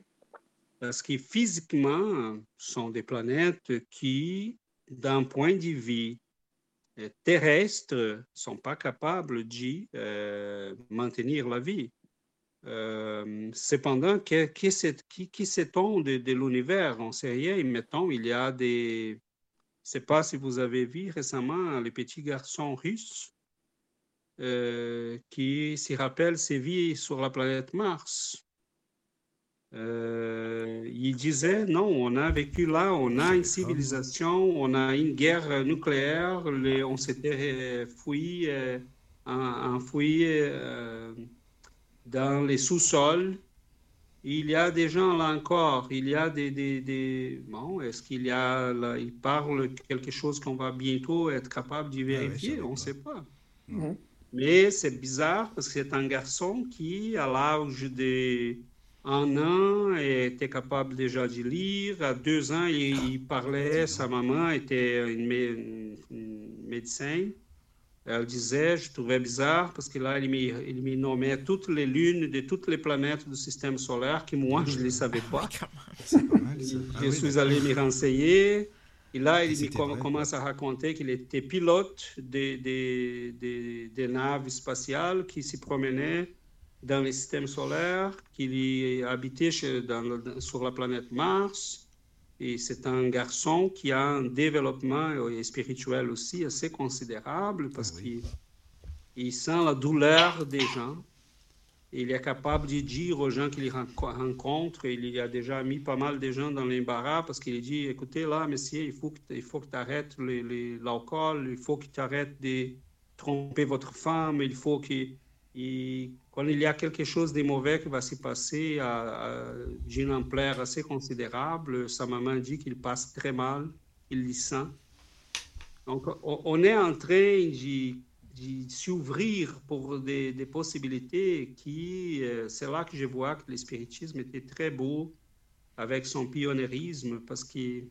parce que physiquement, ce sont des planètes qui d'un point de vue terrestre, ne sont pas capables de euh, maintenir la vie. Euh, cependant, qui, qui sait-on de, l'univers? On ne sait rien. Mettons, il y a des... Je ne sais pas si vous avez vu récemment les petits garçons russes euh, qui se rappellent ses vies sur la planète Mars. Euh, il disait, non, on a vécu là, on a une civilisation, on a une guerre nucléaire, les, on s'était fouillé, euh, enfoui euh, dans les sous-sols. Il y a des gens là encore, il y a des... des, des... Bon, est-ce qu'il y a... Là, il parle quelque chose qu'on va bientôt être capable de vérifier, ah oui, on ne sait pas. Mmh. Mais c'est bizarre parce que c'est un garçon qui, à l'âge des un an, était capable déjà de lire. À deux ans, il, parlait. Sa maman était une, mé une, médecin. Elle disait, je trouvais bizarre parce que là, il me, il me nommait toutes les lunes de toutes les planètes du système solaire que moi, je ne les savais pas. je suis allé me renseigner. Et là, il me commence à raconter qu'il était pilote des, des, des, des naves spatiales qui se promenaient dans le système solaire, qu'il chez, dans, sur la planète Mars. Et c'est un garçon qui a un développement spirituel aussi assez considérable parce oui. qu'il sent la douleur des gens. Il est capable de dire aux gens qu'il rencontre, il y a déjà mis pas mal de gens dans l'embarras parce qu'il dit, écoutez là, monsieur, il faut que, il faut que tu arrêtes l'alcool, il faut que tu arrêtes de tromper votre femme, il faut que... Et quand il y a quelque chose de mauvais qui va se passer d'une ampleur assez considérable, sa maman dit qu'il passe très mal, il le sent. Donc, on est en train de, s'ouvrir pour des, possibilités qui, euh, c'est là que je vois que le spiritisme était très beau avec son pionniérisme, parce que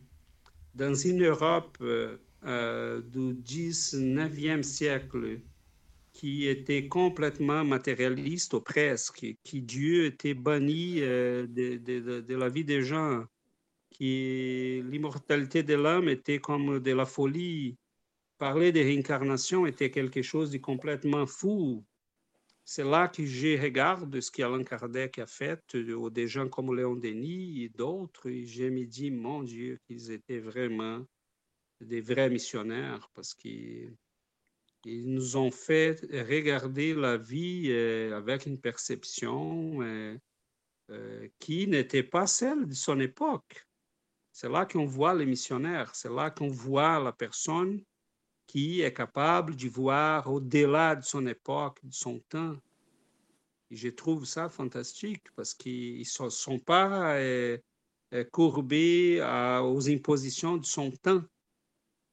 dans une Europe euh, euh du 19e siècle, qui était complètement matérialiste ou presque, qui Dieu était banni euh, de, la vie des gens, qui l'immortalité de l'homme était comme de la folie. Parler de réincarnation était quelque chose de complètement fou. C'est là que je regarde ce qu'Alain Kardec a fait, ou des gens comme Léon Denis et d'autres, et je me dis, mon Dieu, qu'ils étaient vraiment des vrais missionnaires, parce qu'ils ils nous ont fait regarder la vie euh, avec une perception euh, euh, qui n'était pas celle de son époque. C'est là qu'on voit les missionnaires, c'est là qu'on voit la personne qui est capable de voir au-delà de son époque, de son temps. je trouve ça fantastique parce qu'ils ne sont, pas courbés aux impositions de son temps.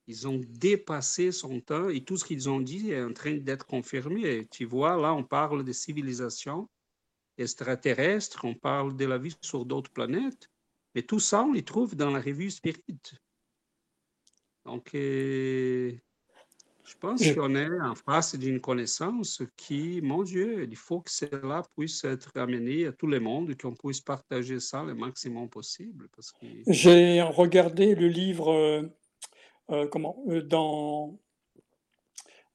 Ils ont dépassé son temps et tout ce qu'ils ont dit est en train d'être confirmé. Tu vois, là, on parle de civilisation extraterrestre, on parle de la vie sur d'autres planètes, mais tout ça, on les trouve dans la revue Spirit. Donc, euh, je pense qu'on est en face d'une connaissance qui, mon Dieu, il faut que cela puisse être amené à tout le monde, qu'on puisse partager ça le maximum possible. J'ai regardé le livre euh, comment, dans,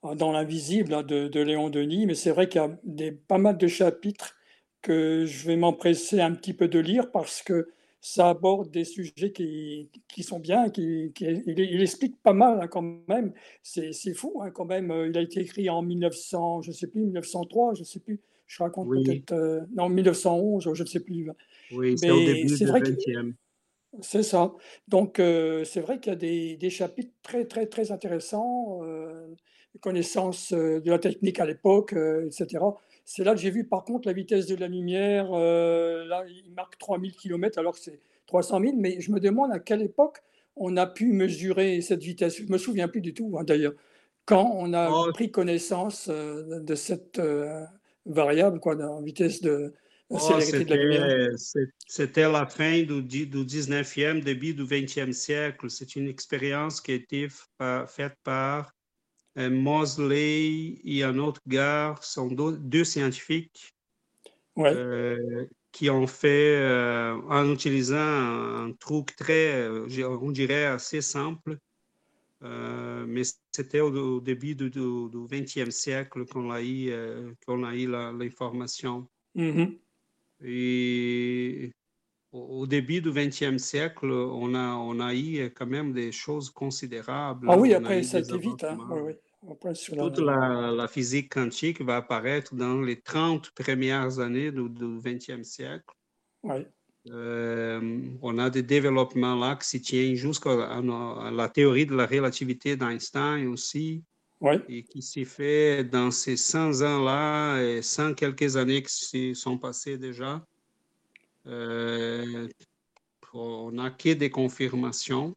dans l'invisible hein, de, de, Léon Denis, mais c'est vrai qu'il y a des, pas mal de chapitres que je vais m'empresser un petit peu de lire parce que ça aborde des sujets qui, qui sont bien, qui, il, explique pas mal hein, quand même. C'est fou hein, quand même. Il a été écrit en 1900, je sais plus, 1903, je sais plus. Je raconte peut-être euh, non 1911, je ne sais plus. Oui, c'est au début du 20e. C'est ça. Donc euh, c'est vrai qu'il y a des, des, chapitres très très très intéressants, euh, connaissances euh, de la technique à l'époque, etc. C'est là que j'ai vu par contre la vitesse de la lumière. Euh, là, il marque 3000 km alors que c'est 300 000. Mais je me demande à quelle époque on a pu mesurer cette vitesse. Je ne me souviens plus du tout hein, d'ailleurs. Quand on a oh. pris connaissance euh, de cette euh, variable, quoi, de vitesse de, oh, célérité de la. C'était la fin du, du 19e, début du 20e siècle. C'est une expérience qui a été faite par Mosley et un autre gars sont deux, scientifiques euh, qui ont fait, euh, en utilisant un, truc très, euh, on dirait, assez simple, mais c'était au, début du, XXe siècle qu'on a eu, a eu l'information. Mm-hmm. Et au, début du XXe siècle, on a, on a eu quand même des choses considérables. Ah oui, après, ça a été vite. Hein? Oui, oui. Toute la, physique quantique va apparaître dans les 30 premières années du XXe siècle. Euh, on a des développements là qui se tiennent jusqu'à la théorie de la relativité d'Einstein aussi. Et qui s'est fait dans ces 100 ans-là et 100 quelques années qui sont passées déjà. Euh, on n'a que des confirmations.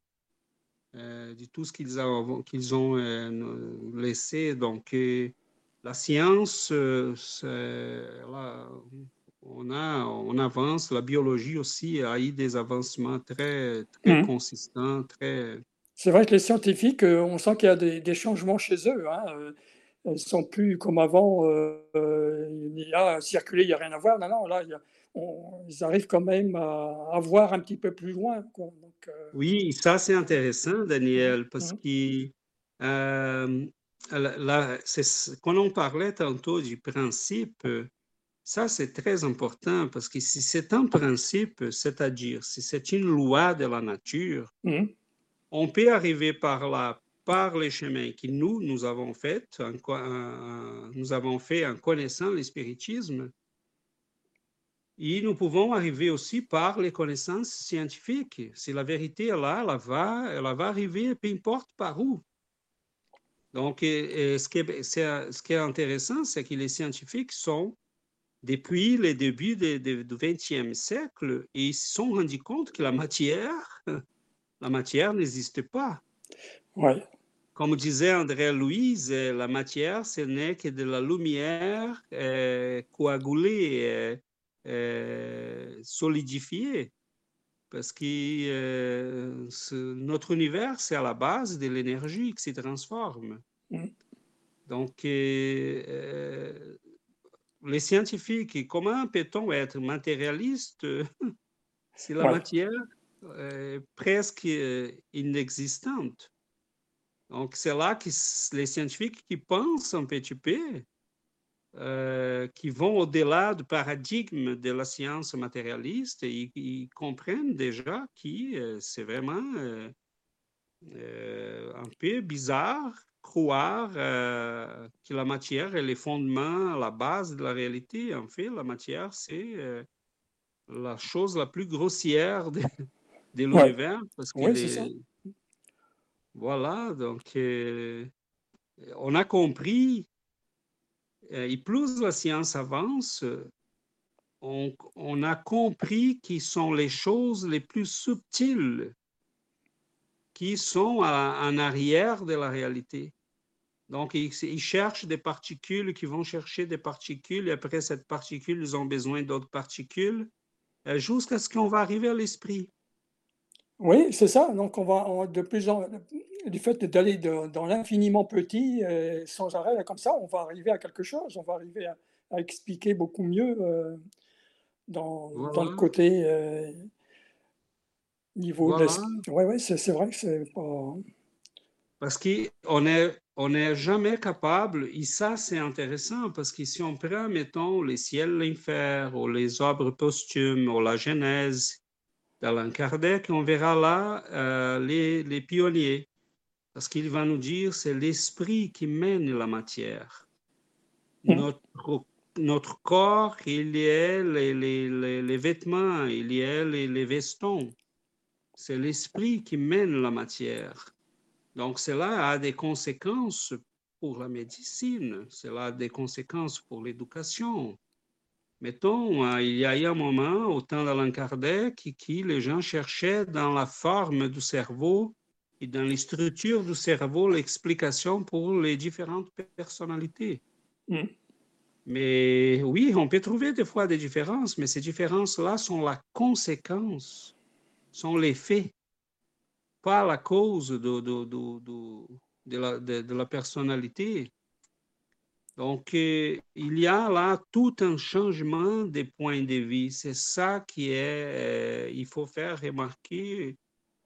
Euh, de tout ce qu'ils ont, euh, laissé. Donc, la science, on, a, on avance. La biologie aussi a eu des avancements très, très mmh. consistants, très... C'est vrai que les scientifiques, on sent qu'il y a des, changements chez eux. Hein. Ils ne sont plus comme avant, il y a circuler, il n'y a rien à voir. Non, non, là, il y a ils arrivent quand même à, voir un petit peu plus loin. Euh, oui, ça c'est intéressant, Daniel, parce que euh, quand on parlait tantôt du principe, ça c'est très important parce que si c'est un principe, c'est-à-dire si c'est une loi de la nature, mmh. On peut arriver par là, par les chemins que nous, nous avons fait, nous avons fait en connaissant le spiritisme, et nous pouvons arriver aussi par les connaissances scientifiques. Si la vérité est là, elle va, elle va arriver, peu importe par où. Donc, ce, qui est, ce qui est intéressant, c'est que les scientifiques sont, depuis le début du XXe siècle, ils se sont rendus compte que la matière, la matière n'existe pas. Ouais. Comme disait André Louise, la matière, ce n'est que de la lumière euh, coagulée. Euh, euh, solidifié parce que euh, notre univers, c'est à la base de l'énergie qui se transforme. Mm. Donc, euh, les scientifiques, comment peut-on être matérialiste si la matière presque inexistante? Donc, c'est là que les scientifiques qui pensent un petit peu euh, qui vont au-delà du paradigme de la science matérialiste ils comprennent déjà que euh, c'est vraiment euh, un peu bizarre croire que la matière est le fondement, la base de la réalité. En fait, la matière, c'est la chose la plus grossière l'univers. Parce que ça. Voilà, donc on a compris et plus la science avance, on, on a compris qui sont les choses les plus subtiles qui sont en arrière de la réalité. Donc, ils, ils, cherchent des particules qui vont chercher des particules, et après cette particule, ils ont besoin d'autres particules, jusqu'à ce qu'on va arriver à l'esprit. Oui, c'est ça. Donc, on va on, de plus en du fait d'aller dans l'infiniment petit, euh, sans arrêt, comme ça, on va arriver à quelque chose. On va arriver à, à expliquer beaucoup mieux euh, dans, Voilà. dans le côté euh, niveau. Voilà. de- Ouais, ouais, c'est vrai que c'est pas. Parce qu'on n'est on n'est jamais capable, et ça c'est intéressant, parce que si on prend, mettons, les ciels, l'enfer, ou les œuvres posthumes, ou la Genèse d'Alain Kardec, on verra là euh, les, les pionniers. Parce qu'il va nous dire c'est l'esprit qui mène la matière. Mm. Notre, notre corps, il y a les, les, les, les vêtements, il y a les, les vestons. C'est l'esprit qui mène la matière. Donc, cela a des conséquences pour la médecine, cela a des conséquences pour l'éducation. Mettons, euh, il y a eu un moment, au temps d'Alain Kardec, qui les gens cherchaient dans la forme du cerveau et dans les structures du cerveau l'explication pour les différentes personnalités. Mm. Mais oui, on peut trouver des fois des différences, mais ces différences-là sont la conséquence, sont les faits pas la cause de, de, de, de, de la, la personnalité. Donc, euh, il y a là tout un changement des points de vue. C'est ça qui est, euh, il faut faire remarquer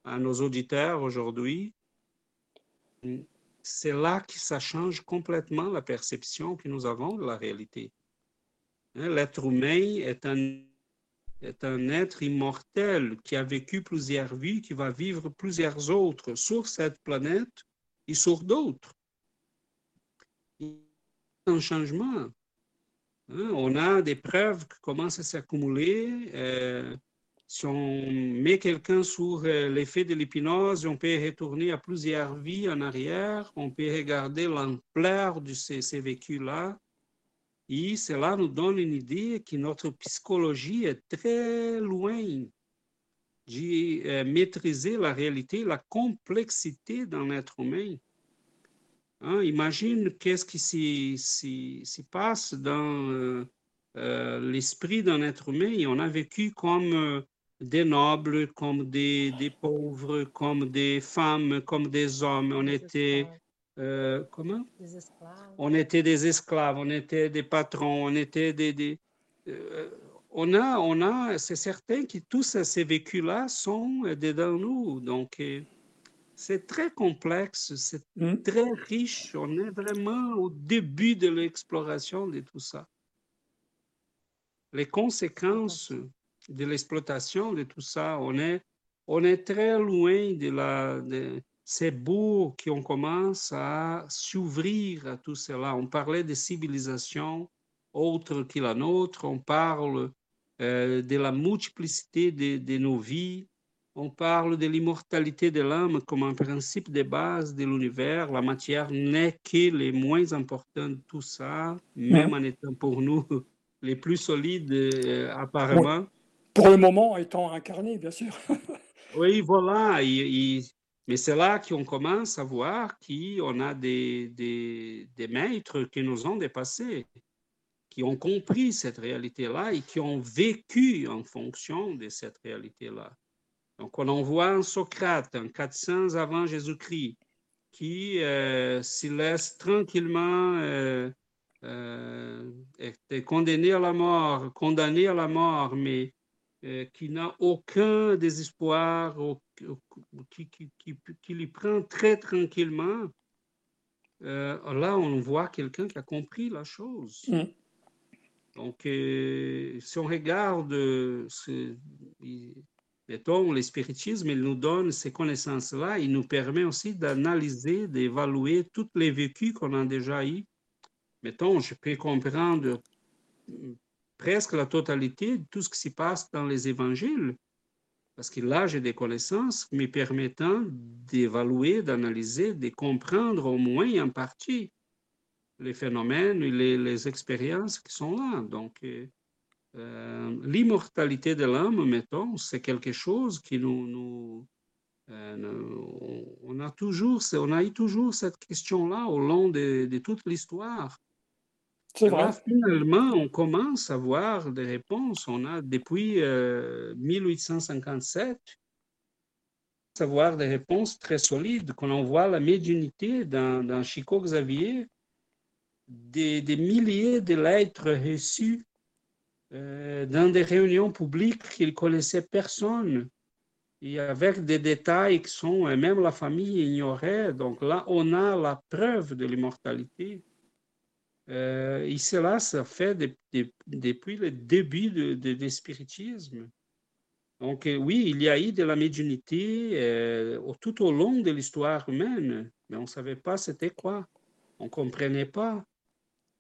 à nos auditeurs aujourd'hui. C'est là que ça change complètement la perception que nous avons de la réalité. Hein, L'être humain est un est un être immortel qui a vécu plusieurs vies, qui va vivre plusieurs autres sur cette planète et sur d'autres. Un changement. Hein, On a des preuves qui commencent à s'accumuler. Euh, si on met quelqu'un sur euh, l'effet de l'hypnose, on peut retourner à plusieurs vies en arrière, on peut regarder l'ampleur de ces, ces vécus-là. Et cela nous donne une idée que notre psychologie est très loin de euh, maîtriser la réalité, la complexité d'un être humain. Hein, imagine qu'est-ce qui s'y- passe dans euh, euh, l'esprit d'un être humain. Et on a vécu comme euh, des nobles, comme des, des pauvres, comme des femmes, comme des hommes. On Des était... comment? Des esclaves. On était des esclaves, on était des patrons, on était des... on a, on a, c'est certain que tous ces vécus-là sont dedans nous. Donc, c'est très complexe, c'est Mm. très riche. On est vraiment au début de l'exploration de tout ça. Les conséquences de l'exploitation de tout ça, on est, on est très loin de la... De, c'est beau qu'on commence à s'ouvrir à tout cela. On parlait de civilisations autres que la nôtre, on parle euh, de la multiplicité de, de nos vies, on parle de l'immortalité de l'âme comme un principe de base de l'univers. La matière n'est que les moins importants de tout ça, même en étant pour nous les plus solides euh, apparemment. Pour le moment, étant incarné, bien sûr. Oui, voilà. Et- et- mais c'est là qu'on commence à voir qu'on a des, des, des maîtres qui nous ont dépassés, qui ont compris cette réalité-là et qui ont vécu en fonction de cette réalité-là. Donc, on en voit un Socrate en 400 avant Jésus-Christ qui euh, s'y laisse tranquillement euh, euh, être condamné à la mort, condamné à la mort, mais euh, qui n'a aucun désespoir, au- au- qui, qui, qui, qui lui prend très tranquillement. Là, on voit quelqu'un qui a compris la chose. Mm. Donc, si on regarde, mettons, le spiritisme, il nous donne ces connaissances-là, il nous permet aussi d'analyser, d'évaluer tous les vécus qu'on a déjà eus. Mettons, je peux comprendre presque la totalité de tout ce qui se passe dans les évangiles, parce que là, j'ai des connaissances me permettant d'évaluer, d'analyser, de comprendre au moins en partie. les phénomènes, les, les expériences qui sont là. Donc, euh, l'immortalité de l'âme, mettons, c'est quelque chose qui nous, nous euh, on a toujours, on a eu toujours cette question-là au long de, de toute l'histoire. C'est vrai. finalement, on commence à voir des réponses. On a depuis 1857 avoir des réponses très solides. Quand on voit la médiunité dans, Chico Xavier, des, des, milliers de lettres reçues euh, dans des réunions publiques qu'il connaissait personne et avec des détails qui sont, euh, même la famille ignorait. Donc là, on a la preuve de l'immortalité. Euh, et cela, ça fait depuis le début du de, de, spiritisme. Donc euh, oui, il y a eu de la médiumnité euh, tout au long de l'histoire humaine, mais on ne savait pas c'était quoi. On ne comprenait pas.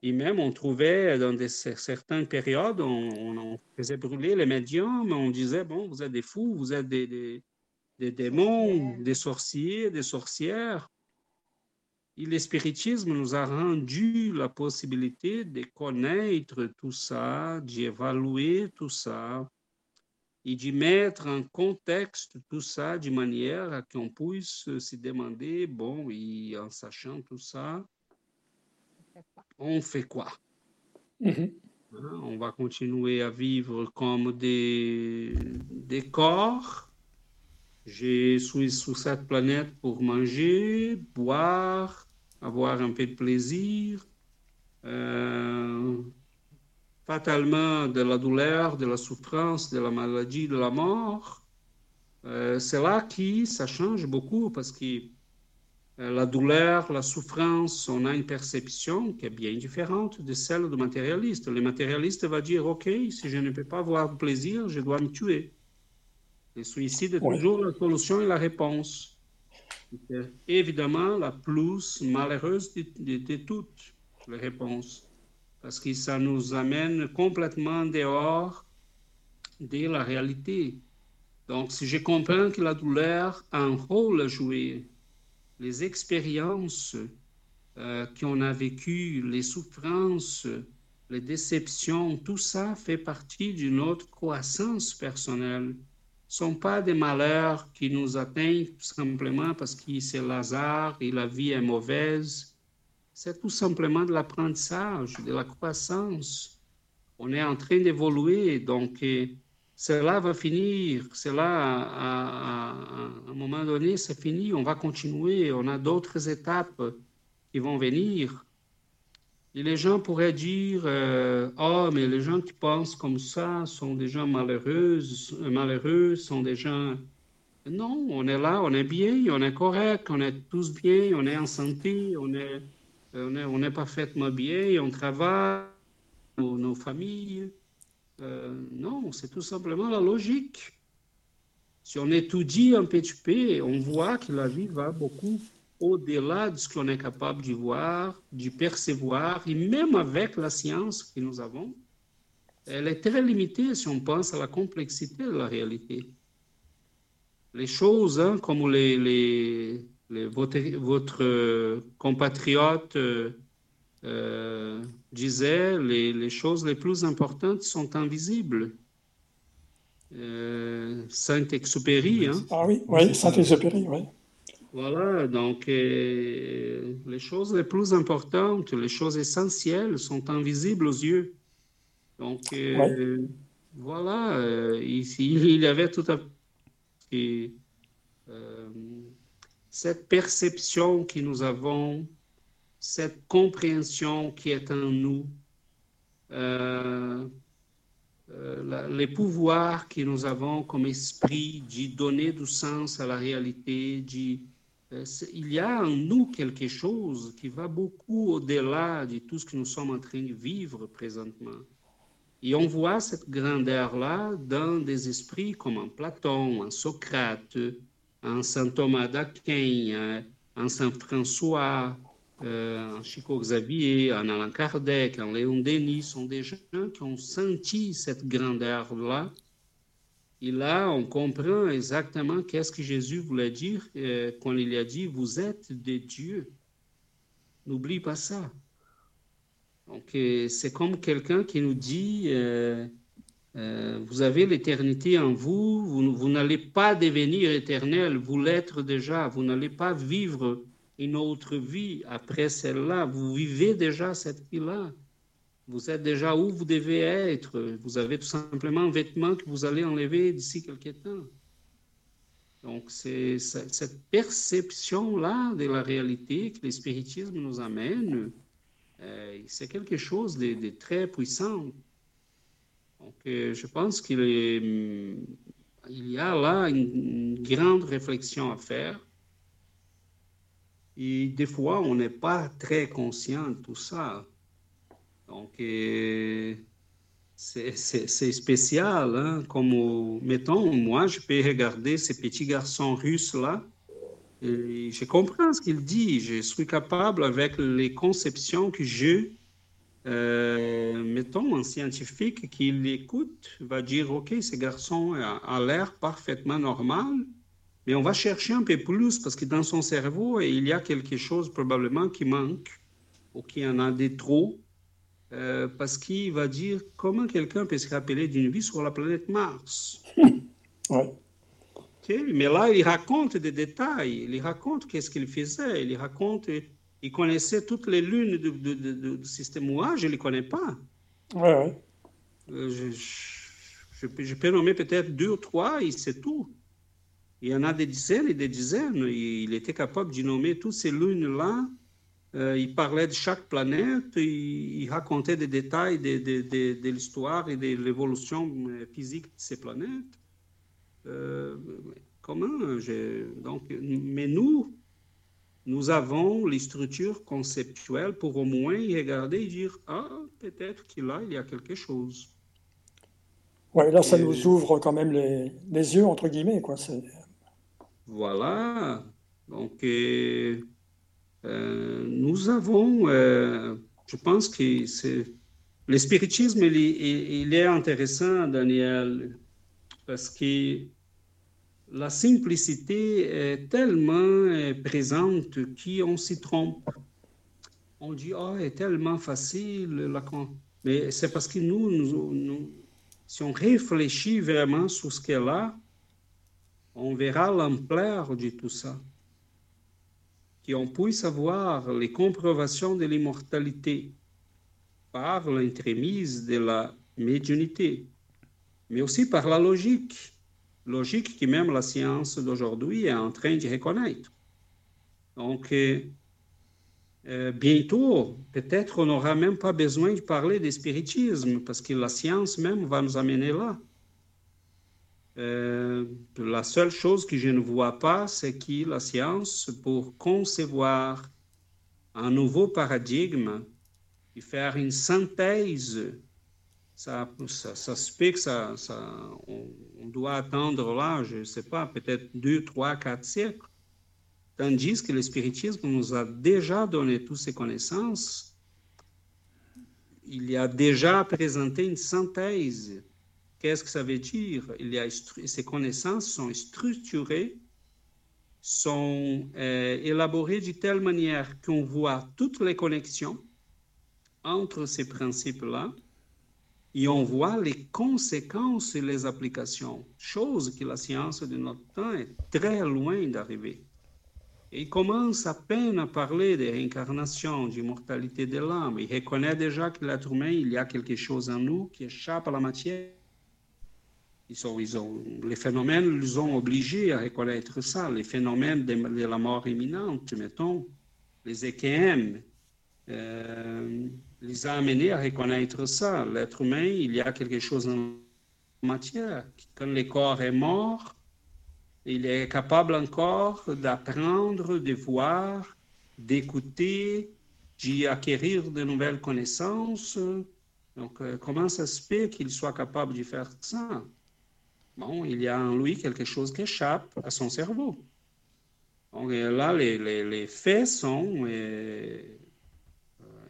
Et même, on trouvait dans des, certaines périodes, on, faisait brûler les médiums, on disait, bon, vous êtes des fous, vous êtes des, des, démons, des sorciers, des sorcières. Et le spiritisme nous a rendu la possibilité de connaître tout ça, d'évaluer tout ça et de mettre en contexte tout ça de manière à qu'on puisse se demander, bon, et en sachant tout ça, on fait quoi? Mhm. hein, On va continuer à vivre comme des, des corps. Je suis sur cette planète pour manger, boire, avoir un peu de plaisir. Euh, fatalement de la douleur, de la souffrance, de la maladie, de la mort. Euh, c'est là qui ça change beaucoup parce que la douleur, la souffrance, on a une perception qui est bien différente de celle du matérialiste. Le matérialiste va dire, OK, si je ne peux pas avoir de plaisir, je dois me tuer. Le suicide est toujours la solution et la réponse. évidemment la plus malheureuse de, toutes les réponses, parce que ça nous amène complètement dehors de la réalité. Donc, si je comprends que la douleur a un rôle à jouer les expériences euh, qu'on a vécues, les souffrances, les déceptions, tout ça fait partie de notre croissance personnelle. Ce ne sont pas des malheurs qui nous atteignent simplement parce que c'est Lazare et la vie est mauvaise. C'est tout simplement de l'apprentissage, de la croissance. On est en train d'évoluer, donc cela va finir, cela, à, un moment donné, c'est fini, on va continuer, on a d'autres étapes qui vont venir. Et les gens pourraient dire, oh, mais les gens qui pensent comme ça sont des gens malheureux, malheureux, sont des gens... Non, on est là, on est bien, on est correct, on est tous bien, on est en santé, on est, on est, parfaitement bien, on travaille, nos familles. Euh, non, c'est tout simplement la logique. Si on étudie un petit on voit que la vie va beaucoup au-delà de ce qu'on est capable de voir, de percevoir, et même avec la science que nous avons, elle est très limitée si on pense à la complexité de la réalité. Les choses, hein, comme les, les, votre, votre, compatriote euh, euh, disait, les, les, choses les plus importantes sont invisibles. Euh, Saint-Exupéry. Hein? Ah oui, oui Saint-Exupéry, oui. Voilà, donc euh, les choses les plus importantes, les choses essentielles sont invisibles aux yeux. Donc voilà, ici il y avait tout à fait cette perception que nous avons cette compréhension qui est en nous, euh, euh, les pouvoirs que nous avons comme esprit de donner du sens à la réalité, euh, il y a en nous quelque chose qui va beaucoup au-delà de tout ce que nous sommes en train de vivre présentement. Et on voit cette grandeur-là dans des esprits comme en Platon, en Socrate, en Saint Thomas d'Aquin, en Saint François, euh, en Chico Xavier, en Alain Kardec, en Léon Denis, sont des gens qui ont senti cette grandeur-là. Et là, on comprend exactement qu'est-ce que Jésus voulait dire euh, quand il a dit, vous êtes des dieux. N'oublie pas ça. Donc, euh, c'est comme quelqu'un qui nous dit, euh, vous avez l'éternité en vous, vous, vous n'allez pas devenir éternel, vous l'êtes déjà, vous n'allez pas vivre une autre vie après celle-là, vous vivez déjà cette vie-là. Vous êtes déjà où vous devez être. Vous avez tout simplement un vêtement que vous allez enlever d'ici quelques temps. Donc, c'est cette perception-là de la réalité que l'espiritisme nous amène, euh, c'est quelque chose de, très puissant. Donc, euh, je pense qu'il il y a là une, grande réflexion à faire. Et des fois, on n'est pas très conscient de tout ça. Donc, euh, c'est spécial, hein? comme, mettons, moi, je peux regarder ces petits garçons russes-là, et je comprends ce qu'il dit, je suis capable, avec les conceptions que j'ai, euh, mettons, un scientifique qui l'écoute va dire, OK, ce garçon a, a l'air parfaitement normal, mais on va chercher un peu plus parce que dans son cerveau, il y a quelque chose probablement qui manque ou qui en a des trop. Euh, parce qu'il va dire comment quelqu'un peut se rappeler d'une vie sur la planète Mars. mais là, il raconte des détails, il raconte qu'est-ce qu'il faisait, il raconte, il connaissait toutes les lunes du système OA, je ne les connais pas. Euh, je, je, peux nommer peut-être deux ou trois, et c'est tout. Il y en a des dizaines et des dizaines. Il était capable de nommer toutes ces lunes-là euh, il parlait de chaque planète, il, racontait des détails de, de, l'histoire et de l'évolution euh, physique de ces planètes. Euh, comment donc, Mais nous, nous avons les structures conceptuelles pour au moins y regarder et dire Ah, peut-être qu'il il y a quelque chose. Oui, là, ça nous ouvre quand même les, les, yeux, entre guillemets. Quoi. Voilà. Donc, euh, nous avons, euh, je pense que c'est, le spiritisme, il, est intéressant, Daniel, parce que la simplicité est tellement euh, présente qu'on s'y trompe. On dit, oh, c'est tellement facile. La... Mais c'est parce que nous, nous, nous, si on réfléchit vraiment sur ce qu'elle a, on verra l'ampleur de tout ça qu'on puisse avoir les comprobations de l'immortalité par l'entremise de la médiumnité, mais aussi par la logique, logique que même la science d'aujourd'hui est en train de reconnaître. Donc, euh, euh, bientôt, peut-être on n'aura même pas besoin de parler de spiritisme, parce que la science même va nous amener là. Euh, la seule chose que je ne vois pas, c'est que la science, pour concevoir un nouveau paradigme et faire une synthèse, ça, ça, se peut que ça, ça on, doit attendre là, je ne sais pas, peut-être deux, trois, quatre siècles. Tandis que le spiritisme nous a déjà donné toutes ces connaissances, il y a déjà présenté une synthèse Qu'est-ce que ça veut dire? Il y a, Ces connaissances sont structurées, sont euh, élaborées de telle manière qu'on voit toutes les connexions entre ces principes-là et on voit les conséquences et les applications, chose que la science de notre temps est très loin d'arriver. Il commence à peine à parler de réincarnation, d'immortalité de l'âme. Il reconnaît déjà que l'être humain, il y a quelque chose en nous qui échappe à la matière ils ont, ils ont, les phénomènes les ont obligés à reconnaître ça. Les phénomènes de, la mort imminente, mettons, les EKM, euh, les a amenés à reconnaître ça. L'être humain, il y a quelque chose en matière. Quand le corps est mort, il est capable encore d'apprendre, de voir, d'écouter, d'y acquérir de nouvelles connaissances. Donc, euh, comment ça se fait qu'il soit capable de faire ça? Bon, il y a en lui quelque chose qui échappe à son cerveau. Donc là, les, faits sont euh,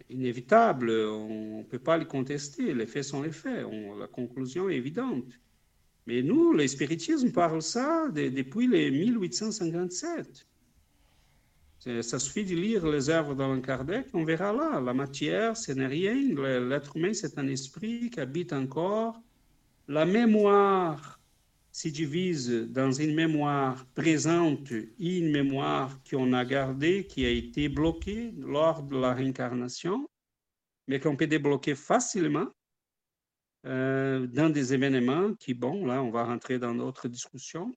inévitables, on ne peut pas les contester, les faits sont les faits, la conclusion est évidente. Mais nous, le parle ça de, depuis les 1857. Ça suffit de lire les œuvres d'Alain Kardec, on verra là, la matière, ce n'est rien, l'être humain, c'est un esprit qui habite un corps. La mémoire se divise dans une mémoire présente et une mémoire qu'on a gardée, qui a été bloquée lors de la réincarnation, mais qu'on peut débloquer facilement euh, dans des événements qui, bon, là, on va rentrer dans d'autres discussions.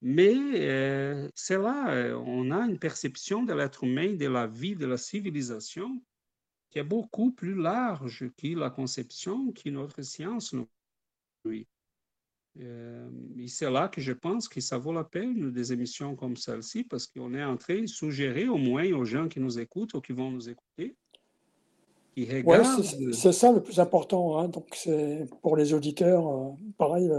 Mais euh, c'est là, euh, on a une perception de l'être humain, de la vie, de la civilisation, qui est beaucoup plus large que la conception que notre science nous. Oui. Euh, et c'est là que je pense que ça vaut la peine des émissions comme celle-ci, parce qu'on est en train de suggérer au moins aux gens qui nous écoutent ou qui vont nous écouter, qui regardent. c'est ça le plus important. Hein. Donc, c'est pour les auditeurs, pareil,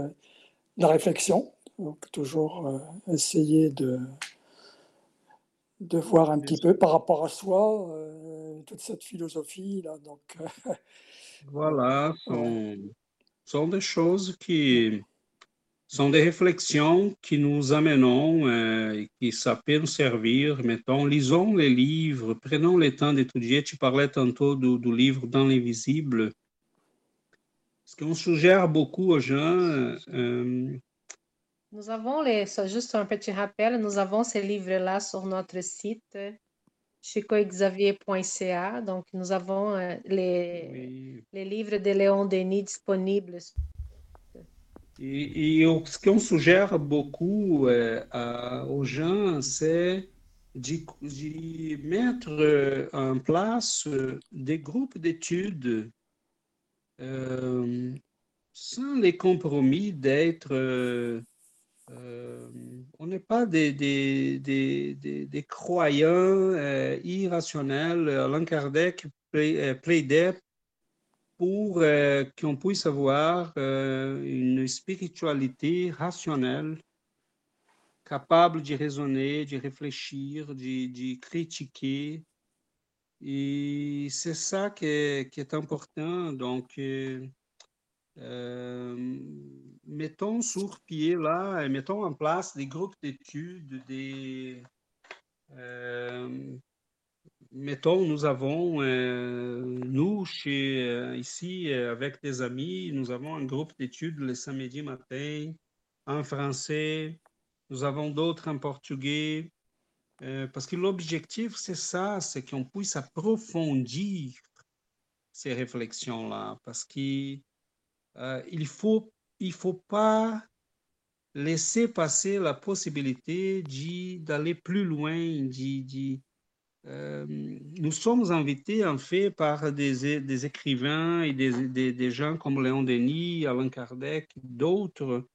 la réflexion. Donc, toujours euh, essayer de, de voir un petit peu par rapport à soi euh, toute cette philosophie-là. Donc, voilà, sont, sont des choses qui sont des réflexions qui nous amènent euh, et qui ça peut nous servir. Mettons, lisons les livres, prenons le temps d'étudier. Tu parlais tantôt du, du livre Dans l'invisible. Ce qu'on suggère beaucoup aux gens, euh, nous avons les, juste un petit rappel, nous avons ces livres-là sur notre site chicoexavier.ca. Donc, nous avons euh, les, les livres de Léon Denis disponibles. Et, ce qu'on suggère beaucoup euh, aux gens, c'est de mettre euh, en place des groupes d'études sans les compromis d'être euh, on n'est pas des, des, croyants euh, irrationnels. Alain Kardec euh, plaidait pour qu'on puisse avoir une spiritualité rationnelle, capable de raisonner, de réfléchir, de, critiquer. Et c'est ça qui est, important. Donc, euh, mettons sur pied là, mettons en place des groupes d'études, des euh, mettons, nous avons, euh, nous, chez, ici, avec des amis, nous avons un groupe d'études le samedi matin en français. Nous avons d'autres en portugais. parce que l'objectif, c'est ça, c'est qu'on puisse approfondir ces réflexions-là. Parce euh, il faut il faut pas laisser passer la possibilité d'aller plus loin. Euh, nous sommes invités en fait par des, écrivains et des, gens comme Léon Denis, Alain Kardec, d'autres,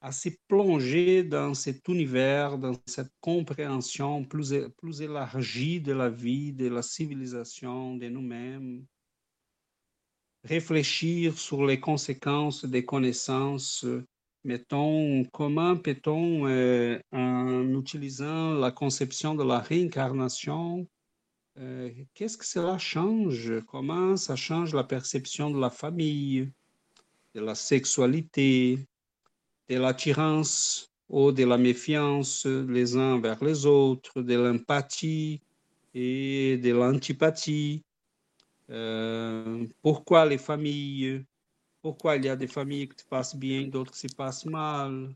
à se plonger dans cet univers, dans cette compréhension plus, plus élargie de la vie, de la civilisation, de nous-mêmes réfléchir sur les conséquences des connaissances. Mettons, comment peut-on, euh, en utilisant la conception de la réincarnation, euh, qu'est-ce que cela change? Comment ça change la perception de la famille, de la sexualité, de l'attirance ou de la méfiance les uns vers les autres, de l'empathie et de l'antipathie? Euh, pourquoi les familles, pourquoi il y a des familles qui se passent bien, d'autres qui se passent mal,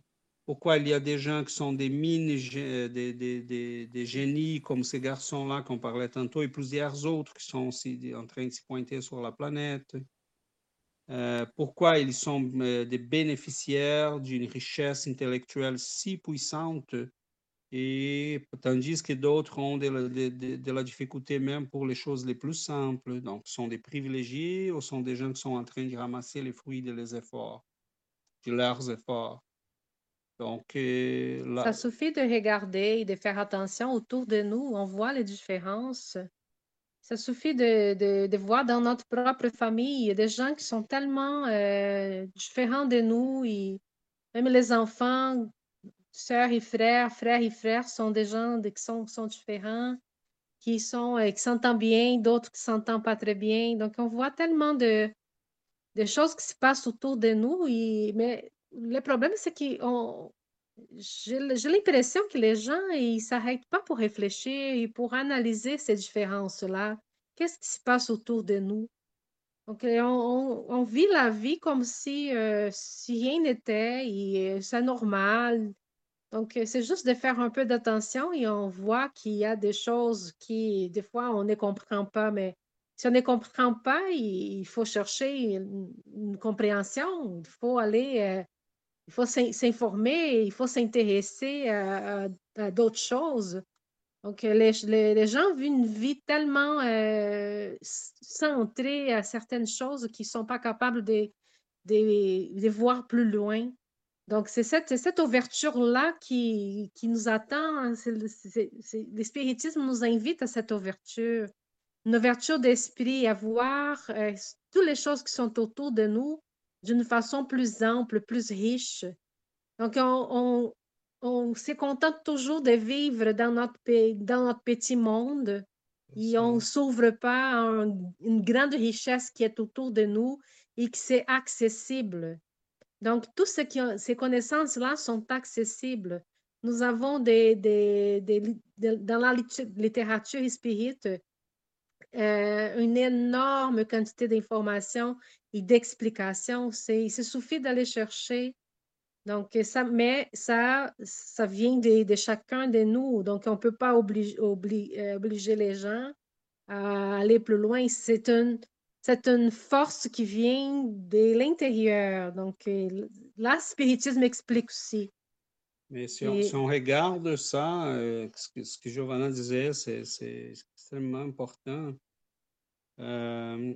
pourquoi il y a des gens qui sont des mines, des, des, des, génies comme ces garçons-là qu'on parlait tantôt, et plusieurs autres qui sont aussi en train de se pointer sur la planète? Euh, pourquoi ils sont euh, des bénéficiaires d'une richesse intellectuelle si puissante et tandis que d'autres ont de la, difficulté même pour les choses les plus simples. Donc, sont des privilégiés ou sont des gens qui sont en train de ramasser les fruits de leurs efforts. Donc, euh, là... Ça suffit de regarder et de faire attention autour de nous. On voit les différences. Ça suffit de, de, voir dans notre propre famille, des gens qui sont tellement euh, différents de nous. Et même les enfants sœurs et frères, frères et frères sont des gens qui sont, différents, qui sont euh, qui s'entendent bien, d'autres qui s'entendent pas très bien. Donc, on voit tellement de, de choses qui se passent autour de nous. Mais le problème, c'est qu'on j'ai l'impression que les gens, ils s'arrêtent pas pour réfléchir et pour analyser ces différences-là. Qu'est-ce qui se passe autour de nous? Donc, euh, on, vit la vie comme si, euh, si rien n'était et c'est normal. Donc, c'est juste de faire un peu d'attention et on voit qu'il y a des choses qui, des fois, on ne comprend pas, mais si on ne comprend pas, il, faut chercher une, compréhension, il faut aller il faut s'informer, il faut s'intéresser à, d'autres choses. Donc, les, les, gens vivent une vie tellement euh, centrée à certaines choses qu'ils ne sont pas capables de, de, voir plus loin. Donc, c'est cette, cette ouverture-là qui, qui nous attend. Hein. le spiritisme nous invite à cette ouverture. Une ouverture d'esprit, à voir euh, toutes les choses qui sont autour de nous d'une façon plus ample, plus riche. Donc, on, on, se contente toujours de vivre dans notre, dans notre petit monde et on ne s'ouvre pas à une grande richesse qui est autour de nous et qui c'est accessible. Donc, toutes ce ces connaissances-là sont accessibles. Nous avons des, dans la littérature spirite euh, une énorme quantité d'informations et d'explications. Il suffit d'aller chercher. Donc, ça, mais ça, ça vient de, chacun de nous. Donc, on ne peut pas obliger, euh, obliger les gens à aller plus loin. C'est une, c'est une force qui vient de l'intérieur. Donc, euh, là, le spiritisme explique aussi. Mais si on, regarde ça, ce, que, ce que Giovanna disait, c'est extrêmement important. Euh,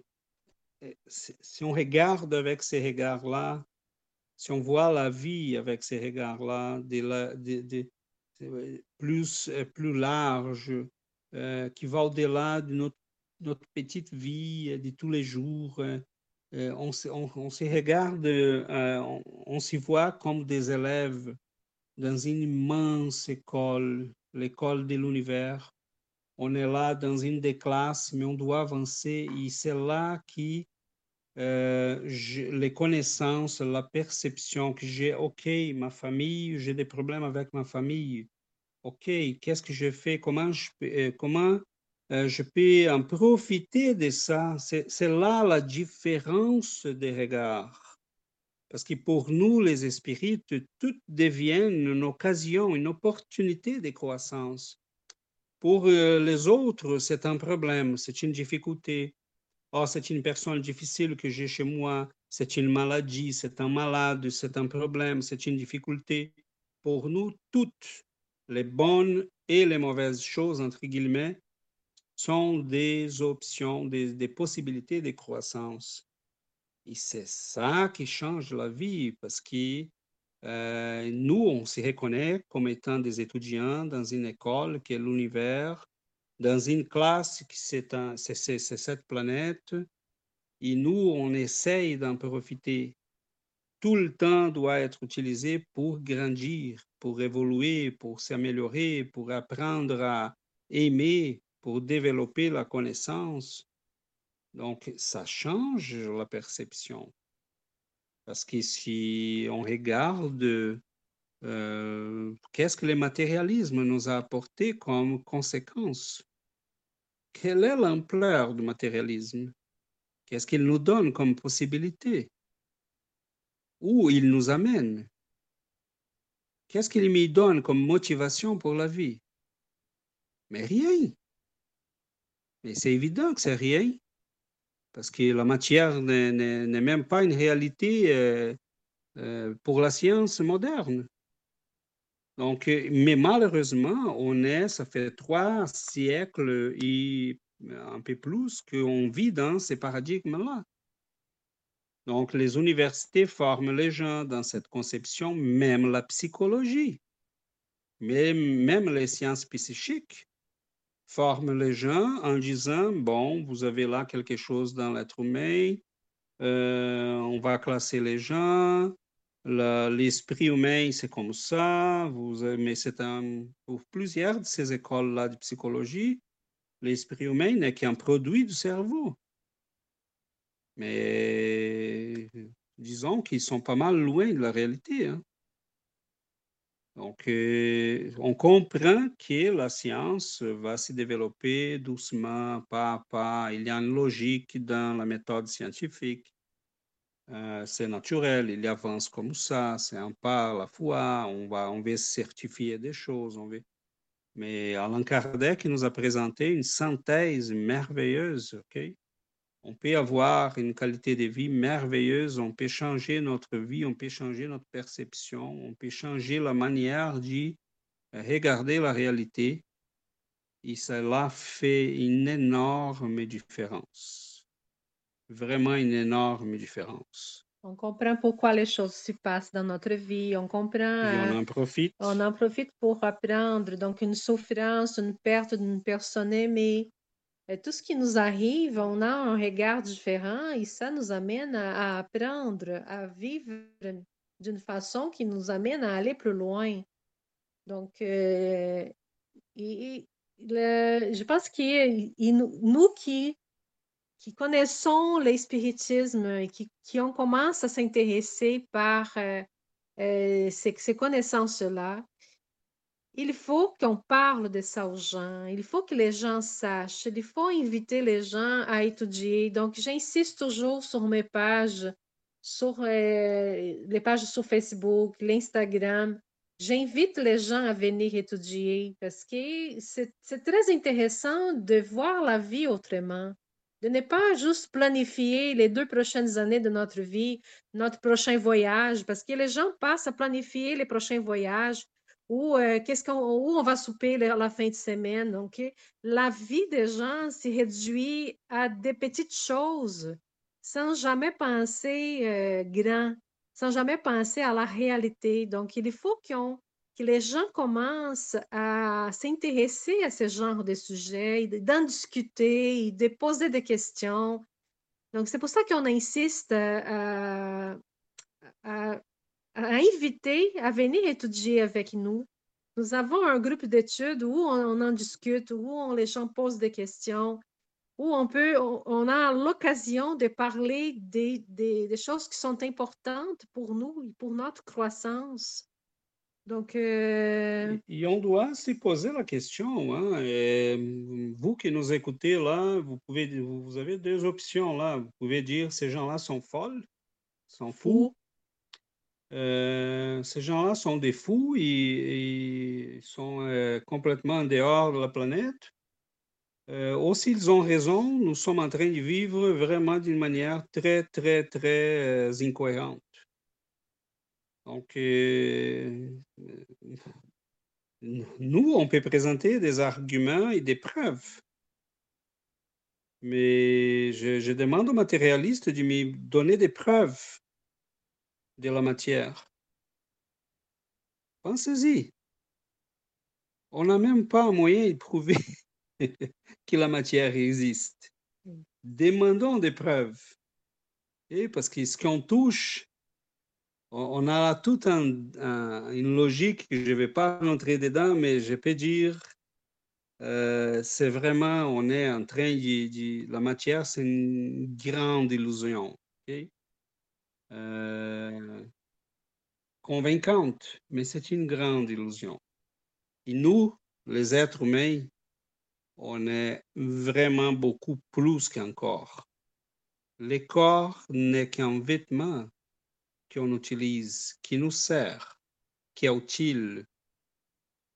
si on regarde avec ces regards-là, si on voit la vie avec ces regards-là, plus, euh, plus large, euh, qui va au-delà de notre, notre, petite vie de tous les jours, on, on, on, se regarde, on, s'y voit comme des élèves dans une immense école, l'école de l'univers, on est là dans une des classes, mais on doit avancer et c'est là que euh, les connaissances, la perception que j'ai, OK, ma famille, j'ai des problèmes avec ma famille. OK, qu'est-ce que je fais? Comment je, euh, comment, euh, je peux en profiter de ça? C'est là la différence des regards. Parce que pour nous, les esprits, tout devient une occasion, une opportunité de croissance. Pour euh, les autres, c'est un problème, c'est une difficulté. Oh, c'est une personne difficile que j'ai chez moi, c'est une maladie, c'est un malade, c'est un problème, c'est une difficulté. Pour nous, toutes les bonnes et les mauvaises choses, entre guillemets, sont des options, des, des possibilités de croissance. Et c'est ça qui change la vie parce que euh, nous, on se reconnaît comme étant des étudiants dans une école qui est l'univers, dans une classe qui c'est cette planète, et nous, on essaye d'en profiter. Tout le temps doit être utilisé pour grandir, pour évoluer, pour s'améliorer, pour apprendre à aimer, pour développer la connaissance. Donc, ça change la perception. Parce que si on regarde euh, qu'est-ce que le matérialisme nous a apporté comme conséquence, quelle est l'ampleur du matérialisme? Qu'est-ce qu'il nous donne comme possibilité? Où il nous amène? Qu'est-ce qu'il me donne comme motivation pour la vie? Mais rien. Mais c'est évident que c'est rien parce que la matière n'est même pas une réalité euh, euh, pour la science moderne. Donc, euh, mais malheureusement, on est, ça fait trois siècles et un peu plus qu'on vit dans ces paradigmes-là. Donc, les universités forment les gens dans cette conception, même la psychologie, même, même les sciences psychiques forme les gens en disant, bon, vous avez là quelque chose dans l'être humain, euh, on va classer les gens, l'esprit humain, c'est comme ça, vous, mais c'est pour plusieurs de ces écoles-là de psychologie, l'esprit humain n'est qu'un produit du cerveau. Mais disons qu'ils sont pas mal loin de la réalité. Hein. Donc, euh, on comprend que la science va se développer doucement, pas à pas. Il y a une logique dans la méthode scientifique. Euh, c'est naturel, il avance comme ça, c'est un pas à la fois. On va, on va certifier des choses. On Mais Alain Kardec nous a présenté une synthèse merveilleuse, OK? On peut avoir une qualité de vie merveilleuse, on peut changer notre vie, on peut changer notre perception, on peut changer la manière de regarder la réalité. Et cela fait une énorme différence. Vraiment une énorme différence. On comprend pourquoi les choses se passent dans notre vie, on comprend. Et on en profite. On en profite pour apprendre. Donc, une souffrance, une perte d'une personne aimée, tout ce qui nous arrive, on a un regard différent et ça nous amène à, apprendre, à vivre d'une façon qui nous amène à aller plus loin. Donc, euh, je pense que nous qui, qui connaissons les spiritismes et qui, qui on commence à s'intéresser par euh, euh, ces connaissances-là, il faut qu'on parle de ça aux gens, il faut que les gens sachent, il faut inviter les gens à étudier. Donc, j'insiste toujours sur mes pages, sur euh, les pages sur Facebook, l'Instagram. J'invite les gens à venir étudier parce que c'est très intéressant de voir la vie autrement, de ne pas juste planifier les deux prochaines années de notre vie, notre prochain voyage, parce que les gens passent à planifier les prochains voyages ou euh, qu'est-ce qu'on, où on va souper la, fin de semaine. Donc, la vie des gens s'est réduit à des petites choses sans jamais penser euh, grand, sans jamais penser à la réalité. Donc, il faut que les gens commencent à s'intéresser à ce genre de sujets, d'en discuter, de poser des questions. Donc, c'est pour ça qu'on insiste euh, à inviter à venir étudier avec nous. Nous avons un groupe d'études où on, en discute, où on, les gens posent des questions, où on peut, on, a l'occasion de parler des, des, choses qui sont importantes pour nous et pour notre croissance. Donc, euh, et on doit se poser la question. Hein? Et vous qui nous écoutez là, vous pouvez, vous avez deux options là. Vous pouvez dire ces gens-là sont folles, sont fous. Euh, ces gens-là sont des fous, ils, sont euh, complètement en dehors de la planète. Euh, aussi, ils ont raison, nous sommes en train de vivre vraiment d'une manière très, très, très incohérente. Donc, nous, on peut présenter des arguments et des preuves. Mais je demande aux matérialistes de me donner des preuves de la matière. Pensez-y. On n'a même pas un moyen de prouver que la matière existe. Demandons des preuves. Et parce que ce qu'on touche, on a toute une logique que je ne vais pas entrer dedans, mais je peux dire, euh, c'est vraiment, on est en train de, la matière, c'est une grande illusion. Euh, convaincante, mais c'est une grande illusion. Et nous, les êtres humains, on est vraiment beaucoup plus qu'un corps. Le corps n'est qu'un vêtement qu'on utilise, qui nous sert, qui est utile,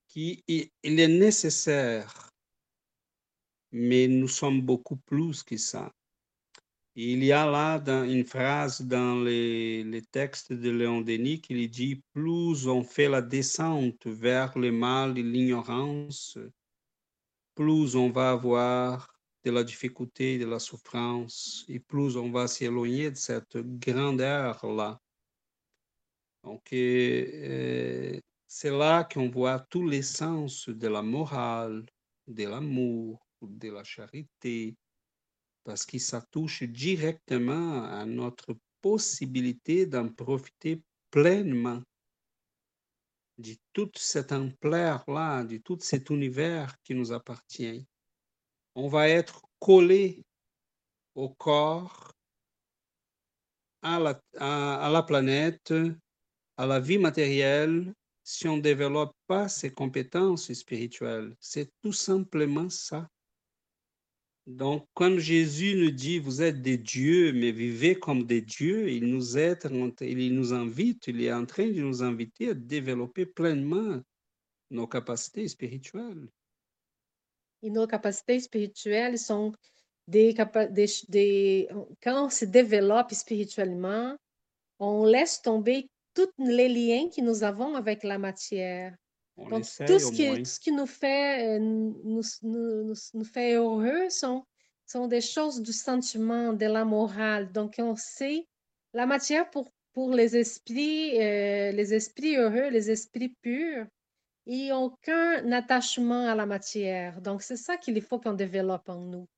qui il est nécessaire, mais nous sommes beaucoup plus que ça. Il y a là une phrase dans les, textes de Léon Denis qui dit Plus on fait la descente vers le mal et l'ignorance, plus on va avoir de la difficulté, de la souffrance, et plus on va s'éloigner de cette grandeur-là. Donc, euh, c'est là qu'on voit tous les sens de la morale, de l'amour, de la charité, parce que ça touche directement à notre possibilité d'en profiter pleinement de toute cette ampleur-là, de tout cet univers qui nous appartient. On va être collé au corps, à la, à la planète, à la vie matérielle, si on ne développe pas ses compétences spirituelles. C'est tout simplement ça. Donc, quand Jésus nous dit, vous êtes des dieux, mais vivez comme des dieux, il nous aide, il nous invite, il est en train de nous inviter à développer pleinement nos capacités spirituelles. Et nos capacités spirituelles sont des, des, des, quand on se développe spirituellement, on laisse tomber tous les liens que nous avons avec la matière. On Donc, tout ce qui, moins. tout ce qui nous fait, nous, nous, nous, nous fait heureux sont, sont des choses du sentiment, de la morale. Donc, on sait la matière pour, pour les esprits, euh, les esprits heureux, les esprits purs, n'ont aucun attachement à la matière. Donc, c'est ça qu'il faut qu'on développe en nous.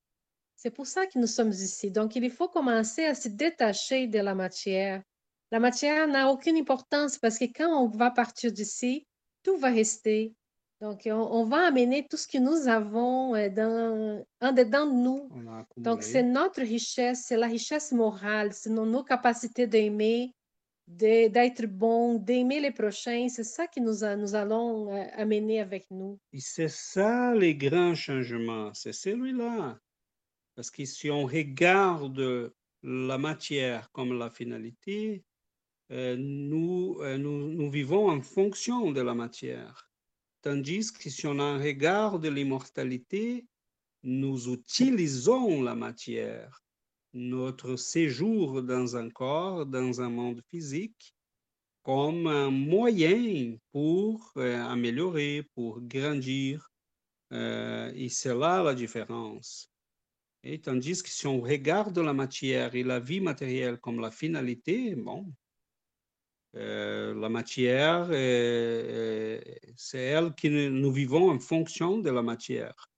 C'est pour ça que nous sommes ici. Donc, il faut commencer à se détacher de la matière. La matière n'a aucune importance parce que quand on va partir d'ici, tout va rester. Donc, on, on va amener tout ce que nous avons euh, dans, en dedans de nous. Donc, c'est notre richesse, c'est la richesse morale, c'est nos, capacités d'aimer, d'être bon, d'aimer les prochains. C'est ça que nous, nous allons euh, amener avec nous. Et c'est ça les grands changements, c'est celui-là. Parce que si on regarde la matière comme la finalité, nous, euh, nous, nous vivons en fonction de la matière. Tandis que si on en regarde l'immortalité, nous utilisons la matière, notre séjour dans un corps, dans un monde physique, comme un moyen pour euh, améliorer, pour grandir. Euh, et c'est là la différence. Et tandis que si on regarde la matière et la vie matérielle comme la finalité, bon, euh, la matière, euh, euh, c'est elle que nous, vivons en fonction de la matière.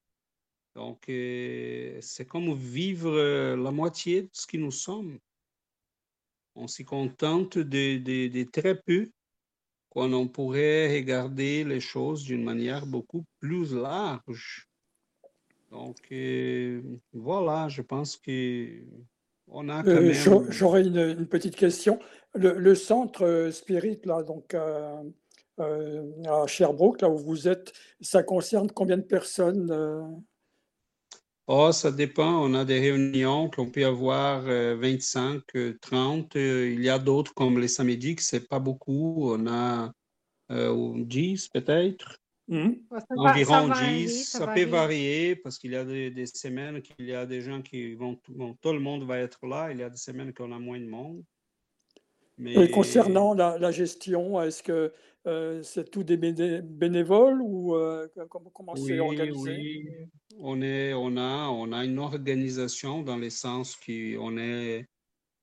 Donc, c'est comme vivre la moitié de ce que nous sommes. On s'y contente de, très peu, quand on pourrait regarder les choses d'une manière beaucoup plus large. Donc, voilà, je pense que on a quand Euh, même... J'aurais une, une petite question. Le, le centre euh, Spirit, là, donc euh, à Sherbrooke, là où vous êtes, ça concerne combien de personnes Oh, ça dépend. On a des réunions qu'on peut avoir euh, 25, euh, 30. Euh, il y a d'autres comme les samedis, que c'est pas beaucoup. On a euh, 10 peut-être. Hmm? Ça va- ça Environ varie, 10. ça Ça peut varie. varier parce qu'il y a des, des semaines qu'il y a des gens qui vont, bon, tout le monde va être là. Il y a des semaines qu'on a moins de monde. Et Mais concernant la, la gestion, est-ce que euh, c'est tout des béné- bénévoles ou euh, comment, comment c'est oui, organisé? oui, on est, on a, on a une organisation dans le sens qu'on est,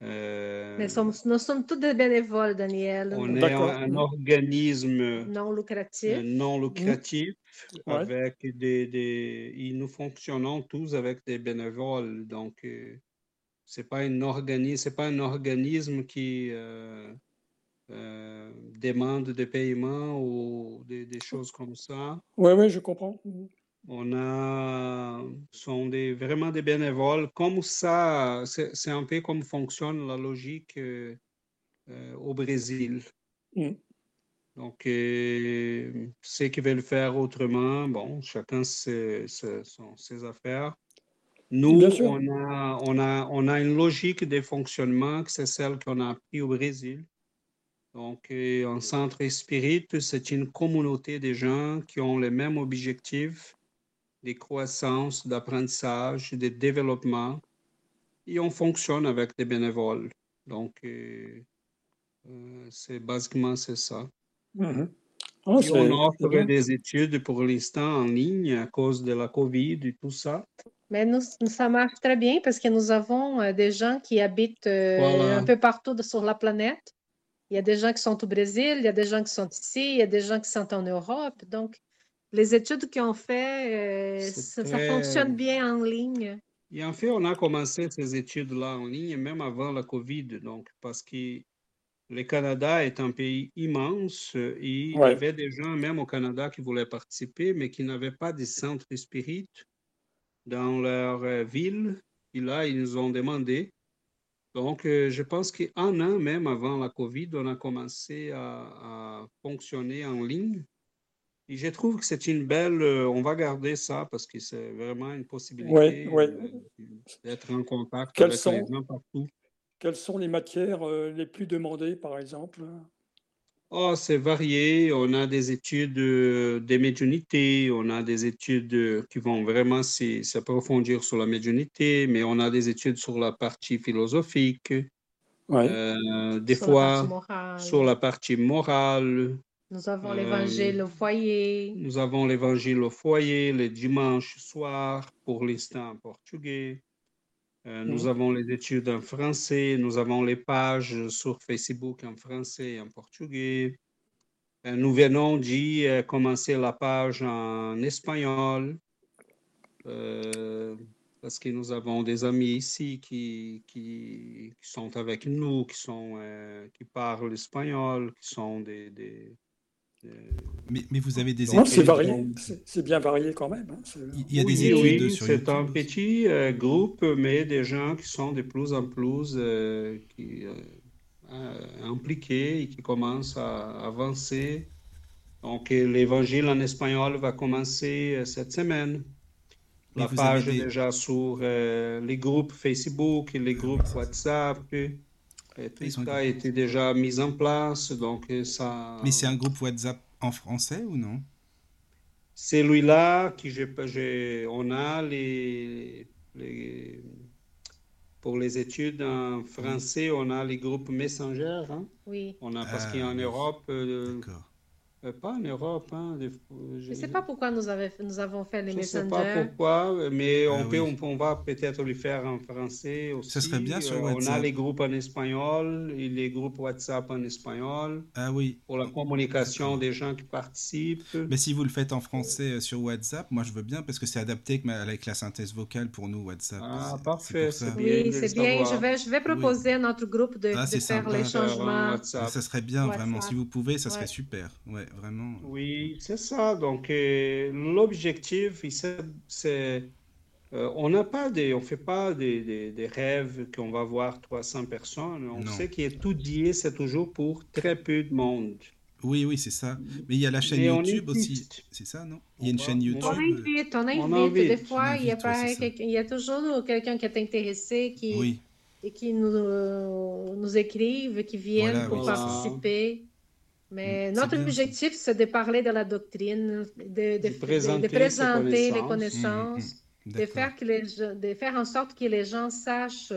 euh, Mais sommes, nous sommes tous des bénévoles, Daniel, on est un, un organisme non euh, lucratifs. non lucratif Ouais. avec des, des, et nous fonctionnons tous avec des bénévoles. Donc, euh, c'est pas une organi- c'est pas un organisme qui euh, euh, demande des paiements ou des, des choses comme ça. Oui, oui, je comprends. On a, sont des, vraiment des bénévoles. Comme ça, c'est un peu comme fonctionne la logique euh, euh, au Brésil. Hmm. Donc, euh, ceux qui veulent faire autrement, bon, chacun ses, ses, affaires. Nous, on a, on a, on a une logique de fonctionnement c'est celle qu'on a appris au Brésil. Donc, un centre spirit, c'est une communauté de gens qui ont les mêmes objectifs de croissance, d'apprentissage, de développement. Et on fonctionne avec des bénévoles. Donc, euh, euh, c'est basiquement c'est ça. Mhm. Ah, Et on offre des études pour l'instant en ligne à cause de la COVID et tout ça. Mais nous, ça marche très bien parce que nous avons euh, des gens qui habitent euh, Voilà. un peu partout sur la planète. Il y a des gens qui sont au Brésil, il y a des gens qui sont ici, il y a des gens qui sont en Europe. Donc, les études qu'on fait, euh, C'est ça, fonctionne bien en ligne. Et en fait, on a commencé ces études-là en ligne même avant la COVID. Donc, parce que le Canada est un pays immense et il y avait des gens, même au Canada, qui voulaient participer, mais qui n'avaient pas de centre spirit dans leur euh, ville. Et là, ils nous ont demandé Donc, euh, je pense qu'un an même avant la COVID, on a commencé à, à fonctionner en ligne. Et je trouve que c'est une belle, euh, on va garder ça parce que c'est vraiment une possibilité Ouais, ouais. euh, d'être en contact Quelles avec les sont, gens partout. quelles sont les matières euh, les plus demandées, par exemple? Oh, c'est varié. On a des études des médiumnités, on a des études qui vont vraiment s'approfondir sur la médiumnité, mais on a des études sur la partie philosophique, Ouais. euh, des Sur la partie fois sur la partie morale. Nous avons Euh, l'évangile au foyer. nous avons l'évangile au foyer le dimanche soir, pour l'instant en portugais. Euh, nous Mhm. avons les études en français, nous avons les pages sur Facebook en français et en portugais. Euh, nous venons d'y euh, commencer la page en espagnol parce que nous avons des amis ici qui, qui, qui sont avec nous, qui, sont, qui parlent espagnol, qui sont des- des- Mais, mais vous avez des Non, c'est varié, bien varié quand même. hein, Il y a des Oui, études oui, sur c'est un petit euh, groupe, mais des gens qui sont de plus en plus euh, qui, euh, euh, impliqués et qui commencent à avancer. Donc, euh, l'évangile en espagnol va commencer euh, cette semaine. La page des- déjà sur euh, les groupes Facebook et les groupes WhatsApp. Et tout Ils ça a été déjà mis en place. Donc, euh, ça. Mais c'est un groupe WhatsApp en français ou non? Celui-là, qui j'ai, j'ai- on a les, les- pour les études en français, on a les groupes Messenger. hein? Oui. On a, parce Ah, qu'en. Europe, euh, D'accord. Euh, pas en Europe, hein, des- Je ne sais pas pourquoi nous, avons fait les je sais pas pourquoi, mais Ah on peut, oui. on, on va peut-être le faire en français aussi. Ça serait bien sur Euh, On a WhatsApp. les groupes en espagnol et les groupes WhatsApp en espagnol Ah oui. pour la communication des gens qui participent. Mais si vous le faites en français euh, sur WhatsApp, moi je veux bien parce que c'est adapté avec, la synthèse vocale pour nous WhatsApp. Ah, parfait, Oui, c'est bien. Je vais, je vais proposer à notre groupe de, Ah, de faire sympa. les changements. WhatsApp. Ça serait bien vraiment. WhatsApp. Si vous pouvez, ça serait Ouais. super. Ouais, vraiment. Oui, c'est ça. Donc, euh, l'objectif, c'est, euh, on n'a pas des, on fait pas des, des- des rêves qu'on va voir 300 personnes. On Non. sait qu'étudier, c'est toujours pour très peu de monde. Oui, oui, c'est ça. Mais il y a la chaîne Mais YouTube aussi. C'est ça, non? Il y a une chaîne YouTube. On invite, on On invite. Des fois, il y a, invite, pas ouais, c'est ça. quelqu'un- il y a toujours quelqu'un qui est intéressé qui, Oui, et qui nous, euh, nous écrivent, qui viennent Voilà, pour oui. participer. Mais Mm, notre bien, objectif, c'est de parler de la doctrine, de, de- De de- présenter de présenter ses les connaissances. Mm, mm, de faire, que les, gens- de faire en sorte que les gens sachent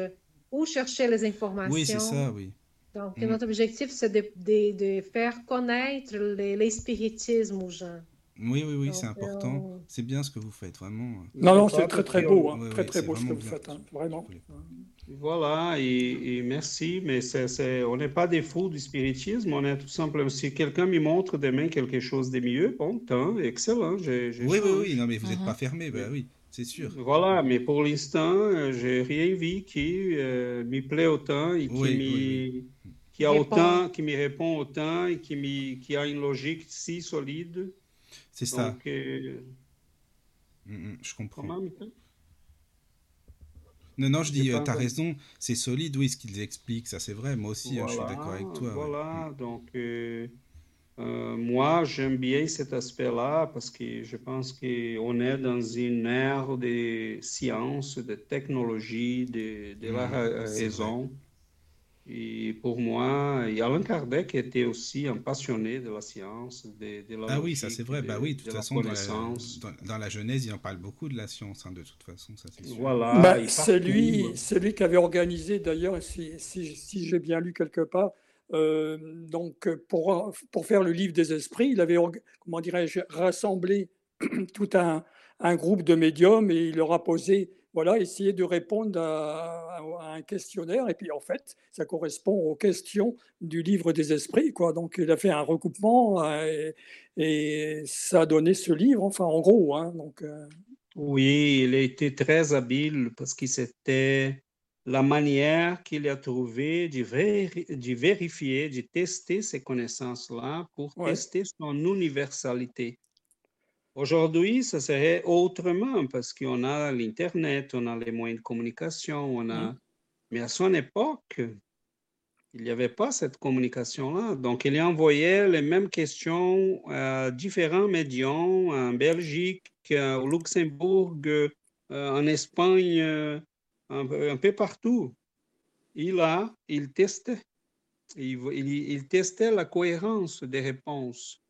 où chercher les informations. Oui, c'est ça, oui. Donc, Mm. notre objectif, c'est de, de- de faire connaître les, les spiritismes aux gens. Oui, oui, oui, c'est important. euh, C'est bien ce que vous faites, vraiment. Non, non, c'est très très beau, hein, Ouais, très ouais, très beau ce que vous bien. faites, hein, vraiment. Voilà, et, et merci, mais c'est, c'est- on n'est pas des fous du spiritisme, on est tout simplement, si quelqu'un me montre demain quelque chose de mieux, bon, tant, excellent, j'ai, j'ai Oui, oui, changé. oui, non, mais vous n'êtes Mhm. pas fermé, bah oui, c'est sûr. Voilà, mais pour l'instant, j'ai rien vu qui euh, me plaît autant et qui, Oui, qui a Répond. autant, qui me répond autant et qui, m'y- qui a une logique si solide. C'est ça. Euh, Mm, mm, je comprends. comment? Non, non, je dis, euh, t'as entendu. raison, c'est solide, oui, ce qu'ils expliquent, ça c'est vrai. Moi aussi, hein, je suis d'accord avec toi. ouais. Voilà, donc euh, euh, moi j'aime bien cet aspect-là parce que je pense qu'on est dans une ère de science, de technologie, de, de la c'est raison. Et pour moi, et Allan Kardec était aussi un passionné de la science, de, de la Ah oui, ça c'est vrai. de, Bah oui, de de toute la façon, dans la, dans, dans la Genèse, il en parle beaucoup de la science, hein, de toute façon, ça c'est sûr. Voilà, Bah, c'est lui, c'est lui qui avait organisé d'ailleurs, si, si, si j'ai bien lu quelque part, euh, donc pour, pour faire le livre des esprits, il avait, comment dirais-je, rassemblé tout un, un groupe de médiums et il leur a posé, voilà, essayé de répondre à, à un questionnaire. Et puis en fait, ça correspond aux questions du livre des esprits, quoi. Donc il a fait un recoupement euh, et, et ça a donné ce livre, enfin en gros, hein. Donc, euh, Oui, il a été très habile parce que c'était la manière qu'il a trouvé de, véri- de vérifier, de tester ces connaissances-là pour Ouais. tester son universalité. Aujourd'hui, ça serait autrement parce qu'on a l'Internet, on a les moyens de communication, on a, Mhm. Mais à son époque, il n'y avait pas cette communication-là. Donc, il envoyait les mêmes questions à différents médiums en Belgique, au Luxembourg, euh, en Espagne, euh, un, peu partout. Il a, il testait. Il, testait la cohérence des réponses.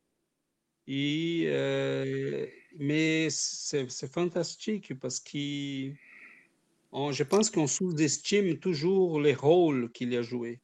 Et, euh, mais c'est fantastique parce que je pense qu'on sous-estime toujours les rôles qu'il a joués.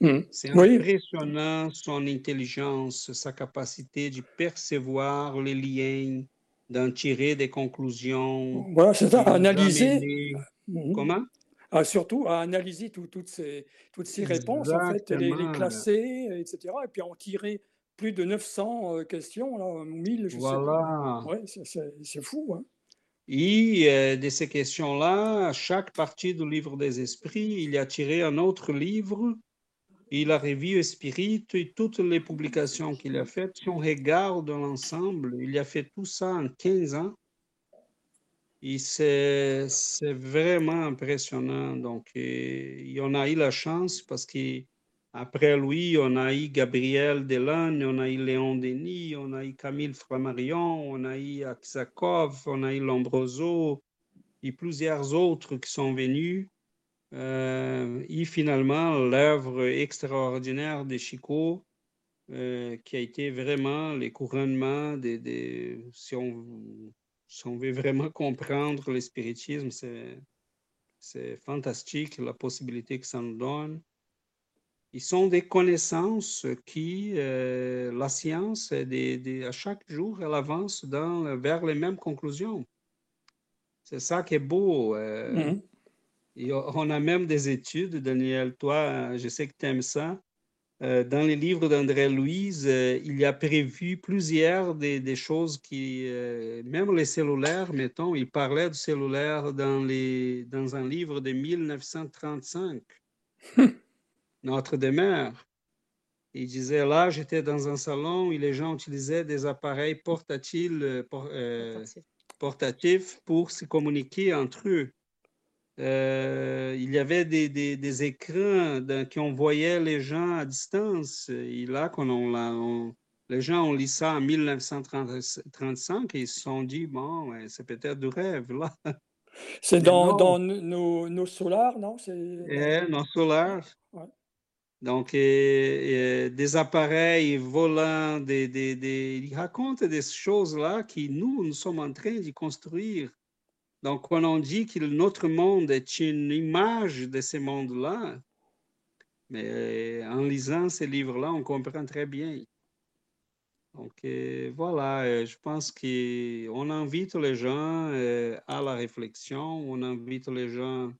Mmh. C'est impressionnant son intelligence, sa capacité de percevoir les liens, d'en tirer des conclusions. Voilà, c'est ça, analyser. Mmh. Comment? Ah, Surtout à analyser toutes ces, toutes ces réponses, en fait, les, classer, etc. Et puis en tirer plus de 900 euh, questions, là, 1000, je voilà. sais pas. Ouais, c'est fou. Hein. Et euh, de ces questions-là, à chaque partie du livre des esprits, il a tiré un autre livre il a revu Spirit et toutes les publications qu'il a faites. Si on regarde l'ensemble, il a fait tout ça en 15 ans. Et c'est vraiment impressionnant. Donc, il en a eu la chance parce qu'après lui, on a eu Gabriel Delagne, on a eu Léon Denis, on a eu Camille Flammarion, on a eu Aksakov, on a eu Lombroso et plusieurs autres qui sont venus. Euh, et finalement, l'œuvre extraordinaire de Chico, euh, qui a été vraiment les couronnements des, si, on, si, on, veut vraiment comprendre le spiritisme, c'est fantastique la possibilité que ça nous donne. Ils sont des connaissances qui, euh, la science, des, à chaque jour, elle avance dans, vers les mêmes conclusions. C'est ça qui est beau. Mmh on a même des études, Daniel, toi, je sais que tu aimes ça. Euh, dans les livres d'André Louise, euh, il y a prévu plusieurs des, choses qui, euh, même les cellulaires, mettons, il parlait du cellulaire dans, les, dans un livre de 1935, Notre demeure. Il disait là, j'étais dans un salon où les gens utilisaient des appareils portatifs pour se communiquer entre eux. Euh, il y avait des, des, écrans qui envoyaient les gens à distance. Et là, quand on, les gens ont lu ça en 1935 et ils se sont dit, bon, c'est peut-être du rêve, là. C'est dans, dans, nos, nos solars, non? Eh, nos solars. Donc, des appareils volants, des, des, des, il raconte des choses-là qui nous, nous sommes en train de construire donc, quand on dit que notre monde est une image de ce monde-là, mais en lisant ces livres-là, on comprend très bien. Donc, euh, voilà, euh, je pense qu'on invite les gens euh, à la réflexion, on invite les gens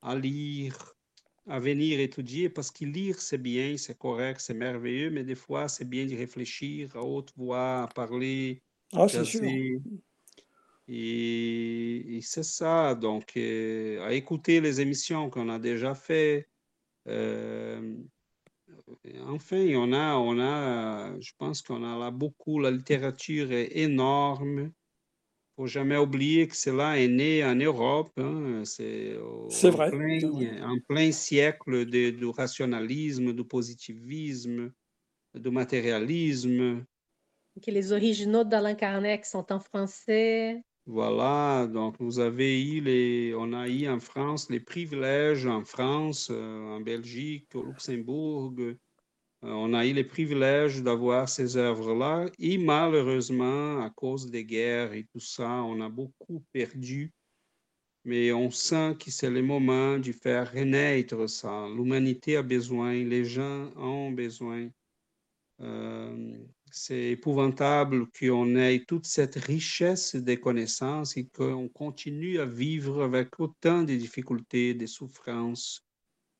à lire, à venir étudier, parce que lire, c'est bien, c'est correct, c'est merveilleux, mais des fois, c'est bien de réfléchir à haute voix, à parler. Ah, c'est sûr. Et, c'est ça, donc, euh, à écouter les émissions qu'on a déjà faites. Euh, enfin, on a, on a, je pense qu'on a là beaucoup, la littérature est énorme. Il ne faut jamais oublier que cela est né en Europe. Hein. c'est vrai. En plein siècle de, du rationalisme, du positivisme, du matérialisme. Que les originaux d'Alain Carnet sont en français. Voilà, donc vous avez eu les, on a eu en France les privilèges en France, euh, en Belgique, au Luxembourg. Euh, on a eu les privilèges d'avoir ces œuvres-là et malheureusement, à cause des guerres et tout ça, on a beaucoup perdu. Mais on sent que c'est le moment de faire renaître ça. L'humanité a besoin, les gens ont besoin. Euh, c'est épouvantable qu'on ait toute cette richesse de connaissances et qu'on continue à vivre avec autant de difficultés, de souffrances,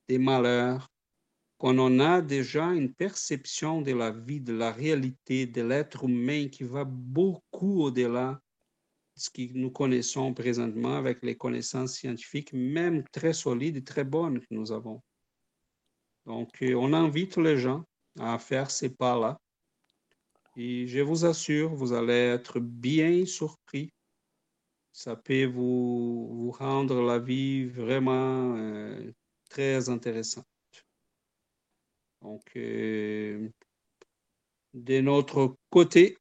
des malheurs, qu'on en a déjà une perception de la vie, de la réalité, de l'être humain qui va beaucoup au-delà de ce que nous connaissons présentement avec les connaissances scientifiques, même très solides et très bonnes que nous avons. Donc, euh, on invite les gens à faire ces pas-là et je vous assure, vous allez être bien surpris. Ça peut vous, rendre la vie vraiment euh, très intéressantes. Donc, euh, de notre côté,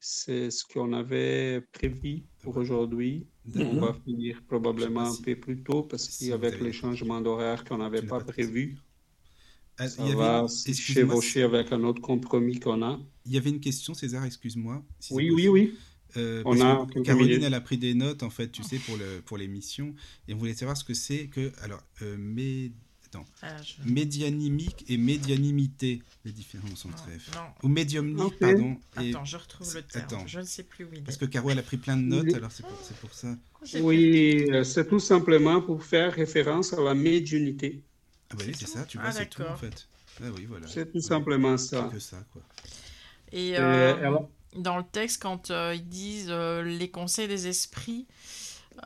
c'est ce qu'on avait prévu pour aujourd'hui. On va finir probablement un peu plus tôt parce qu'avec les changements d'horaire qu'on n'avait pas prévus, Ah, ça il y avait va excuse-moi, chevaucher avec un autre compromis qu'on a. Il y avait une question, César, excuse-moi. si Oui, oui, oui. Euh, On a Caroline, elle a pris des notes, en fait, tu sais, pour le pour l'émission. Et on voulait savoir ce que c'est que. Alors, euh, attends, Ah, je- médianimique et médianimité, les différences Non, entre F. non. Ou médiumnique, pardon. Et, Attends, je retrouve le terme. Attends. Je ne sais plus où il est. parce que Caro, elle a pris plein de notes, Oui. alors c'est pour, ça. Oui, euh, c'est tout simplement pour faire référence à la médiunité. Ah bah oui, c'est ça, tu vois, Ah, c'est tout, en fait. Ah oui, voilà. C'est tout Ouais, simplement ça. Que ça, quoi. Et Euh, alors- dans le texte, quand euh, ils disent euh, les conseils des esprits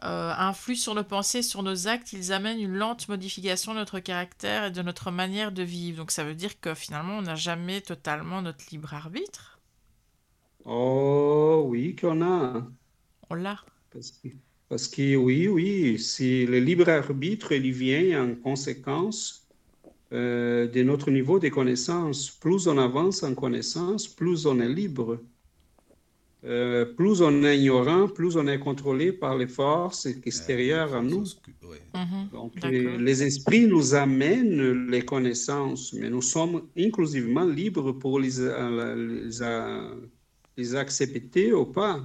euh, influent sur nos pensées, sur nos actes, ils amènent une lente modification de notre caractère et de notre manière de vivre. Donc ça veut dire que finalement, on n'a jamais totalement notre libre arbitre. Oh oui, qu'on a. On l'a. Parce que, parce que oui, oui, si le libre arbitre, il vient en conséquence euh, de notre niveau de connaissance. Plus on avance en connaissance, plus on est libre. Euh, plus on est ignorant, plus on est contrôlé par les forces extérieures à nous. Mhm. Donc, les, les esprits nous amènent les connaissances, mais nous sommes inclusivement libres pour les, euh, les, euh, les accepter ou pas.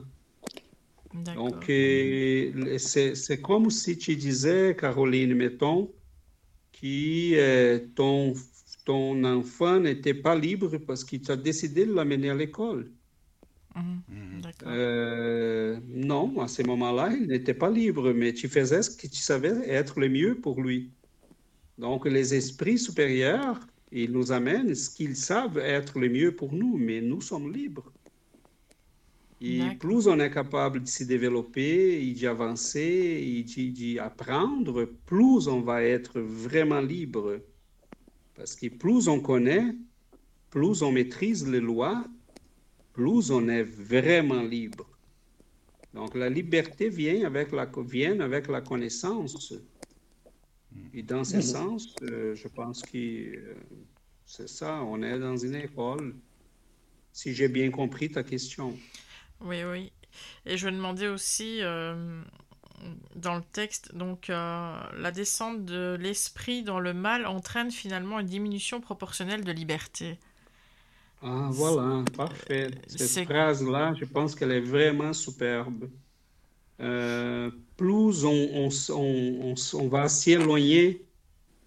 Donc, euh, c'est c'est comme si tu disais, Caroline, mettons, que euh, ton, ton enfant n'était pas libre parce qu'il t'a décidé de l'amener à l'école. Mhm. Euh, non, à ce moment-là, il n'était pas libre, mais tu faisais ce que tu savais être le mieux pour lui. Donc, les esprits supérieurs, ils nous amènent ce qu'ils savent être le mieux pour nous, mais nous sommes libres. Et plus on est capable de se développer, et d'avancer, et de- d'apprendre, plus on va être vraiment libre. Parce que plus on connaît, plus on maîtrise les lois, plus on est vraiment libre. Donc la liberté vient avec la, vient avec la connaissance. Et dans ce sens, euh, je pense que euh, c'est ça, on est dans une école. Si j'ai bien compris ta question. Oui, oui. Et je me demandais aussi, euh, dans le texte, donc euh, la descente de l'esprit dans le mal entraîne finalement une diminution proportionnelle de liberté. Ah, voilà, parfait. Cette phrase-là, je pense qu'elle est vraiment superbe. Euh, plus on, on on- on va s'éloigner,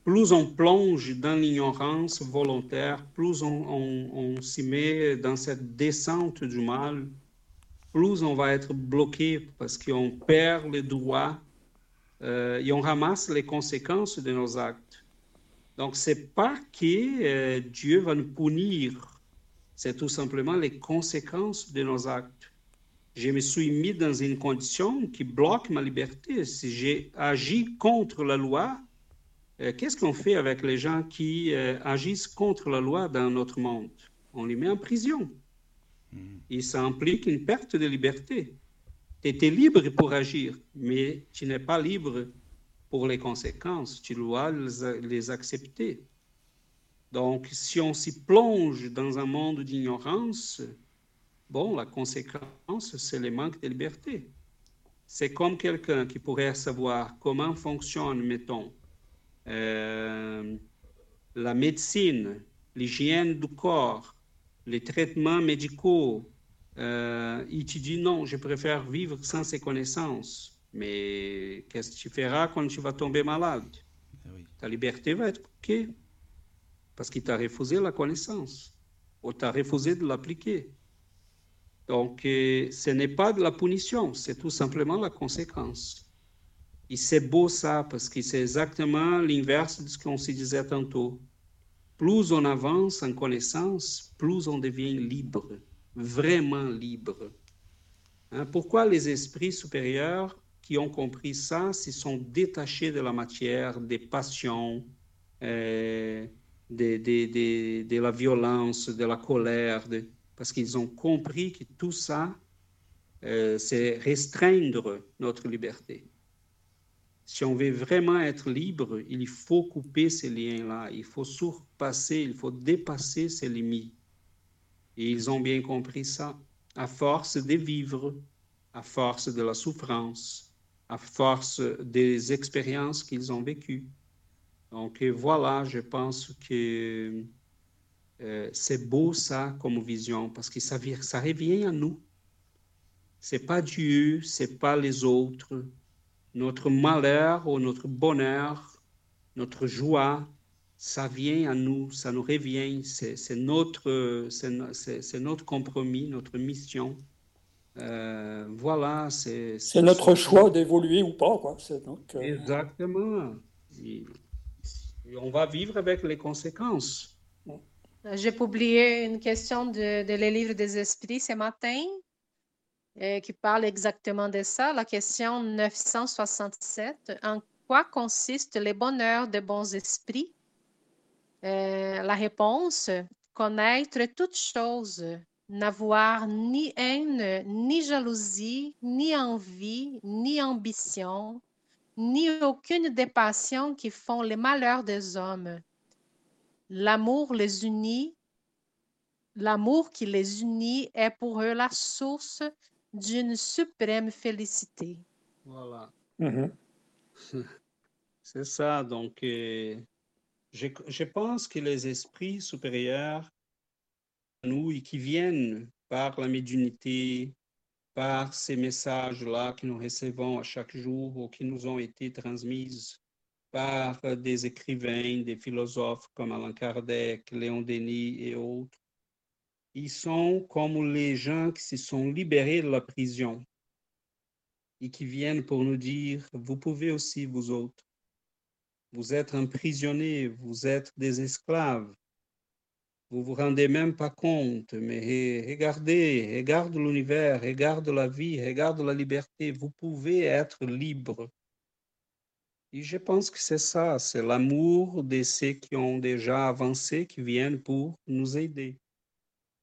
plus on plonge dans l'ignorance volontaire, plus on, on- on s'y met dans cette descente du mal, plus on va être bloqué parce qu'on perd les droits euh, et on ramasse les conséquences de nos actes. Donc, c'est pas que euh, Dieu va nous punir, c'est tout simplement les conséquences de nos actes. Je me suis mis dans une condition qui bloque ma liberté. Si j'ai agi contre la loi, euh, qu'est-ce qu'on fait avec les gens qui euh, agissent contre la loi dans notre monde? On les met en prison. Et ça implique une perte de liberté. Tu étais libre pour agir, mais tu n'es pas libre pour les conséquences. Tu dois les, les accepter. Donc, si on s'y plonge dans un monde d'ignorance, bon, la conséquence, c'est le manque de liberté. C'est comme quelqu'un qui pourrait savoir comment fonctionne, mettons, euh, la médecine, l'hygiène du corps, les traitements médicaux. Euh, il te dit non, je préfère vivre sans ces connaissances. Mais qu'est-ce que tu feras quand tu vas tomber malade? Ah oui. Ta liberté va être coupée parce qu'il t'a refusé la connaissance ou t'a refusé de l'appliquer. Donc, euh, ce n'est pas de la punition, c'est tout simplement la conséquence. Et c'est beau ça, parce que c'est exactement l'inverse de ce qu'on se disait tantôt. Plus on avance en connaissance, plus on devient libre, vraiment libre. Hein, pourquoi les esprits supérieurs qui ont compris ça se sont détachés de la matière, des passions, euh, de, la violence, de la colère, parce qu'ils ont compris que tout ça, euh, c'est restreindre notre liberté. Si on veut vraiment être libre, il faut couper ces liens-là, il faut surpasser, il faut dépasser ces limites. Et ils ont bien compris ça, à force de vivre, à force de la souffrance, à force des expériences qu'ils ont vécues. Donc voilà, je pense que euh, c'est beau ça comme vision parce que ça, ça revient à nous. C'est pas Dieu, c'est pas les autres. Notre malheur ou notre bonheur, notre joie, ça vient à nous, ça nous revient. C'est notre, c'est notre compromis, notre mission. Euh, voilà, c'est. C'est notre choix d'évoluer ou pas, quoi. Donc, euh, Exactement. On va vivre avec les conséquences. J'ai publié une question de, de Les des Esprits ce matin euh, qui parle exactement de ça. La question 967. En quoi consiste le bonheur des bons esprits? Euh, la réponse, connaître toutes choses, n'avoir ni haine, ni jalousie, ni envie, ni ambition, ni aucune des passions qui font le malheur des hommes L'amour les unit. L'amour qui les unit est pour eux la source d'une suprême félicité. Voilà. Mm-hmm. C'est ça. Donc, euh, je, je, pense que les esprits supérieurs, nous, et qui viennent par la médiumnité, par ces messages-là que nous recevons à chaque jour ou qui nous ont été transmis par des écrivains, des philosophes comme Allan Kardec, Léon Denis et autres. Ils sont comme les gens qui se sont libérés de la prison et qui viennent pour nous dire, vous pouvez aussi, vous autres. Vous êtes emprisonnés, vous êtes des esclaves. Vous vous rendez même pas compte, mais regardez, regarde l'univers, regarde la vie, regarde la liberté. Vous pouvez être libre. Et je pense que c'est ça, c'est l'amour de ceux qui ont déjà avancé, qui viennent pour nous aider.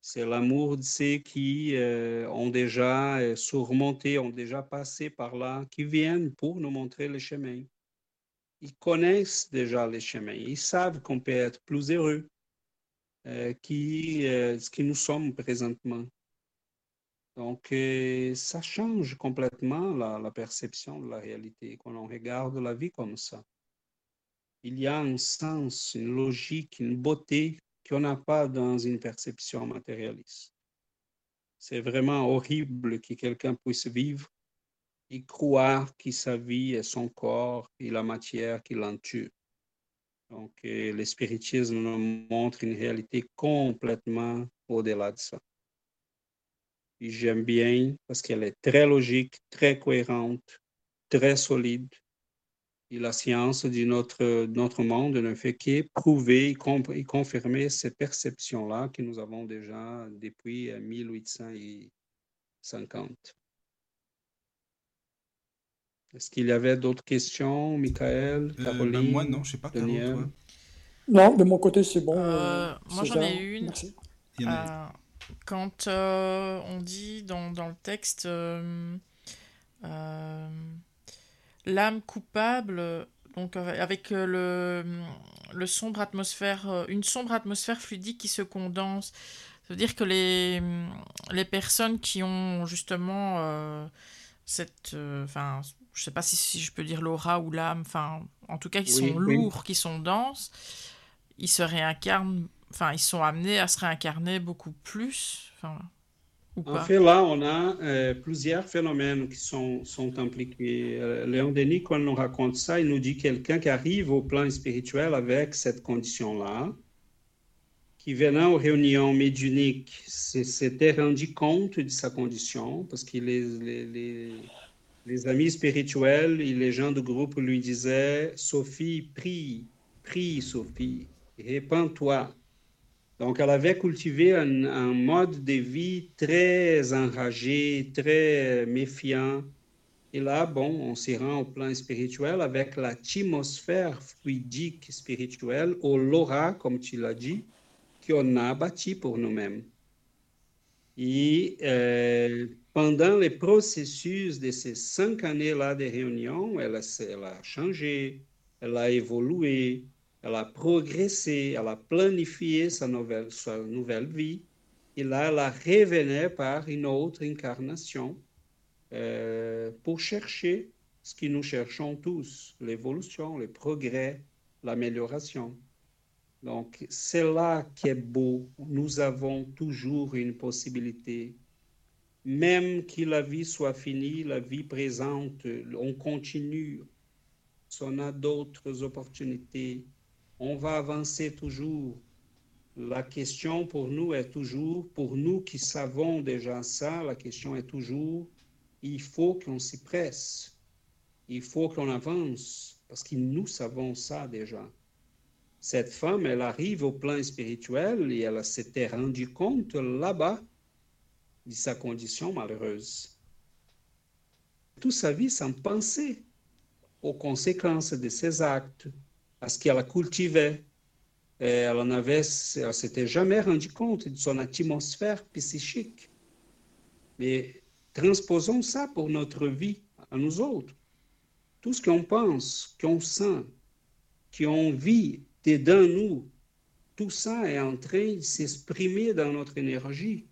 C'est l'amour de ceux qui euh, ont déjà euh, surmonté, ont déjà passé par là, qui viennent pour nous montrer le chemin. Ils connaissent déjà les chemins, ils savent qu'on peut être plus heureux qui, ce que nous sommes présentement. Donc, euh, ça change complètement la, perception de la réalité quand on regarde la vie comme ça. Il y a un sens, une logique, une beauté qu'on n'a pas dans une perception matérialiste. C'est vraiment horrible que quelqu'un puisse vivre et croire que sa vie est son corps et la matière qui l'entoure. Donc, euh, le spiritisme nous montre une réalité complètement au-delà de ça j'aime bien parce qu'elle est très logique, très cohérente, très solide. Et la science de notre, notre monde ne fait qu'éprouver et confirmer ces perceptions-là que nous avons déjà depuis 1850. Est-ce qu'il y avait d'autres questions, Michael, euh, Caroline ben Moi, non, je ne sais pas, Caroline, Non, de mon côté, c'est bon. Euh, moi, j'en ai une. Merci. Quand euh, on dit dans, dans le texte euh, euh, l'âme coupable, donc avec le, le sombre atmosphère, une sombre atmosphère fluidique qui se condense, ça veut dire que les, les personnes qui ont justement cette, enfin, je sais pas si, si, je peux dire l'aura ou l'âme, enfin, en tout cas, qui sont lourds, qui sont denses, ils se réincarnent enfin, ils sont amenés à se réincarner beaucoup plus. Enfin, en fait, là, on a euh, plusieurs phénomènes qui sont, sont impliqués. Euh, Léon Denis, quand on nous raconte ça, il nous dit quelqu'un qui arrive au plan spirituel avec cette condition-là, qui venant aux réunions médiuniques s'était rendu compte de sa condition, parce que les, les, les, les, amis spirituels et les gens du groupe lui disaient Sophie, prie, prie, Sophie, répands-toi. Donc, elle avait cultivé un, mode de vie très enragé, très méfiant. Et là, bon, on s'y rend au plan spirituel avec l'atmosphère fluidique spirituelle, ou l'aura, comme tu l'as dit, qu'on a bâti pour nous-mêmes. Et euh, pendant les processus de ces cinq années-là de réunion, elle a, changé, elle a évolué, elle a progressé, elle a planifié sa nouvelle, vie. Et là, elle revenait par une autre incarnation euh, pour chercher ce que nous cherchons tous, l'évolution, le progrès, l'amélioration. Donc, c'est là qui est beau. Nous avons toujours une possibilité même que la vie soit finie, la vie présente, on continue. On a d'autres opportunités, on va avancer toujours. La question pour nous est toujours, pour nous qui savons déjà ça, la question est toujours, il faut qu'on s'y presse, il faut qu'on avance, parce que nous savons ça déjà. Cette femme, elle arrive au plan spirituel et elle s'était rendue compte là-bas de sa condition malheureuse. Toute sa vie sans penser aux conséquences de ses actes, à ce qu'elle cultivait. Elle n'avait, elle s'était jamais rendu compte de son atmosphère psychique. Mais transposons ça pour notre vie, à nous autres. Tout ce qu'on pense, qu'on sent, qu'on vit dedans nous, tout ça est en train de s'exprimer dans notre énergie.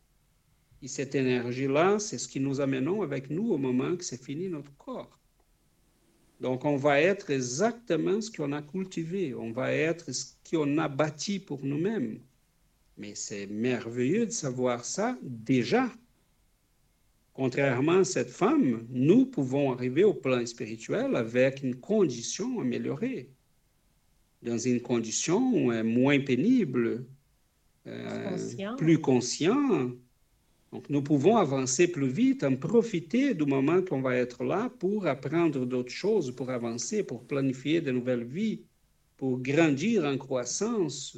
Et cette énergie-là, c'est ce qui nous amènons avec nous au moment que c'est fini notre corps. Donc, on va être exactement ce qu'on a cultivé, on va être ce qu'on a bâti pour nous-mêmes. Mais c'est merveilleux de savoir ça déjà. Contrairement à cette femme, nous pouvons arriver au plan spirituel avec une condition améliorée, dans une condition moins pénible, euh, plus conscient, donc, nous pouvons avancer plus vite, en profiter du moment qu'on va être là pour apprendre d'autres choses, pour avancer, pour planifier de nouvelles vies, pour grandir en croissance.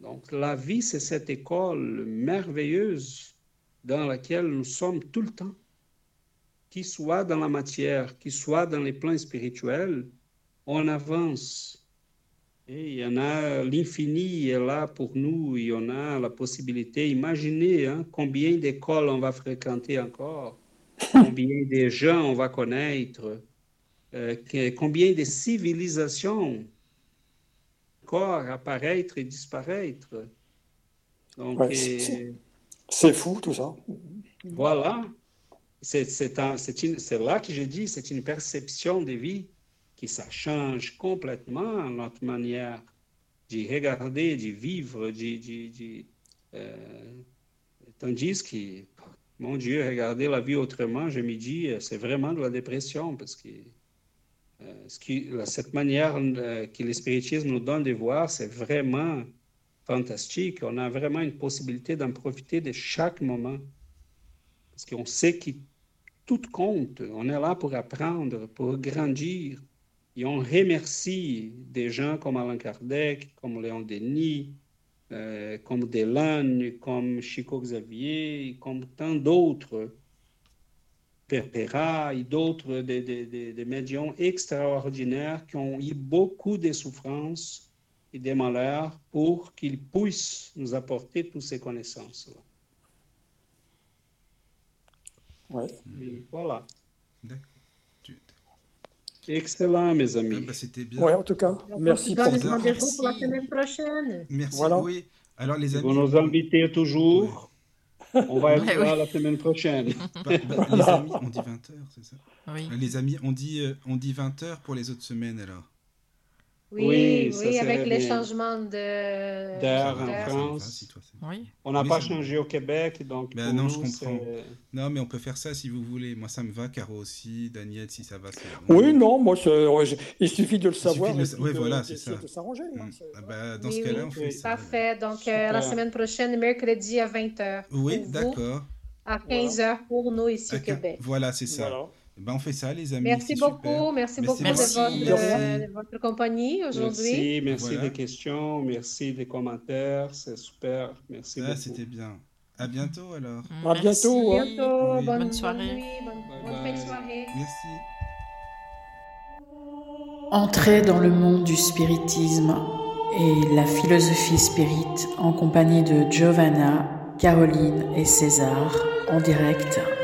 Donc, la vie, c'est cette école merveilleuse dans laquelle nous sommes tout le temps. Qu'il soit dans la matière, qu'il soit dans les plans spirituels, on avance et il y en a, l'infini est là pour nous, il y en a la possibilité. Imaginez hein, combien d'écoles on va fréquenter encore, combien de gens on va connaître, euh, combien de civilisations encore apparaître et disparaître. Donc, c'est fou tout ça. Voilà. C'est là que je dis, c'est une perception de vie que ça change complètement notre manière de regarder, de vivre, de, euh, tandis que, mon Dieu, regarder la vie autrement, je me dis, euh, c'est vraiment de la dépression parce que euh, cette manière que l'espiritisme nous donne de voir, c'est vraiment fantastique. On a vraiment une possibilité d'en profiter de chaque moment parce qu'on sait que tout compte. On est là pour apprendre, pour grandir. Et on remercie des gens comme Alain Kardec, comme Léon Denis, euh, comme Delane, comme Chico Xavier, comme tant d'autres, Perpera et d'autres des, des, des, médiums extraordinaires qui ont eu beaucoup de souffrances et de malheurs pour qu'ils puissent nous apporter toutes ces connaissances-là. Ouais. voilà. D'accord. Excellent, mes amis. Ah bah, C'était bien. Ouais, en tout cas, merci pour pour rendez-vous pour la semaine prochaine. Merci. Voilà. Oui. Alors, les amis. Vous nous invitez toujours. On va être Ouais, là oui. la semaine prochaine. Bah, bah, les amis, on dit 20h, c'est ça? Oui. Les amis, on dit, euh, on dit 20h pour les autres semaines alors. Oui, Oui, oui, avec les bien. changements de D'air en d'heure. France. Oui. On n'a Oui, pas changé au Québec, donc Ben pour non, nous, je comprends. Non, mais on peut faire ça si vous voulez. Moi, ça me va. Caro aussi. Daniel, si ça va. Oui, non, moi, c'est- ouais, je- il suffit de le savoir. suffit de de- voilà, c'est ça. de s'arranger. hein, Mm. Ah bah, dans Oui, ce cas-là, oui. on fait ça. Parfait. Donc, euh, la semaine prochaine, mercredi à 20h. Oui, Pour vous, d'accord. À 15h pour nous ici au Québec. Voilà, c'est ça. Voilà. Eh Ben, on fait ça, les amis. Merci beaucoup. super. Merci Merci beaucoup beaucoup. de votre, Merci. euh, de votre compagnie aujourd'hui. Merci, merci Voilà. des questions, merci des commentaires, c'est super. Merci Ah, beaucoup. c'était bien. À bientôt alors. À bientôt, hein. bientôt. Oui. Bonne, Bonne soirée. nuit, bonne, Bye bonne bye. soirée. Merci. Entrez dans le monde du spiritisme et la philosophie spirit en compagnie de Giovanna, Caroline et César en direct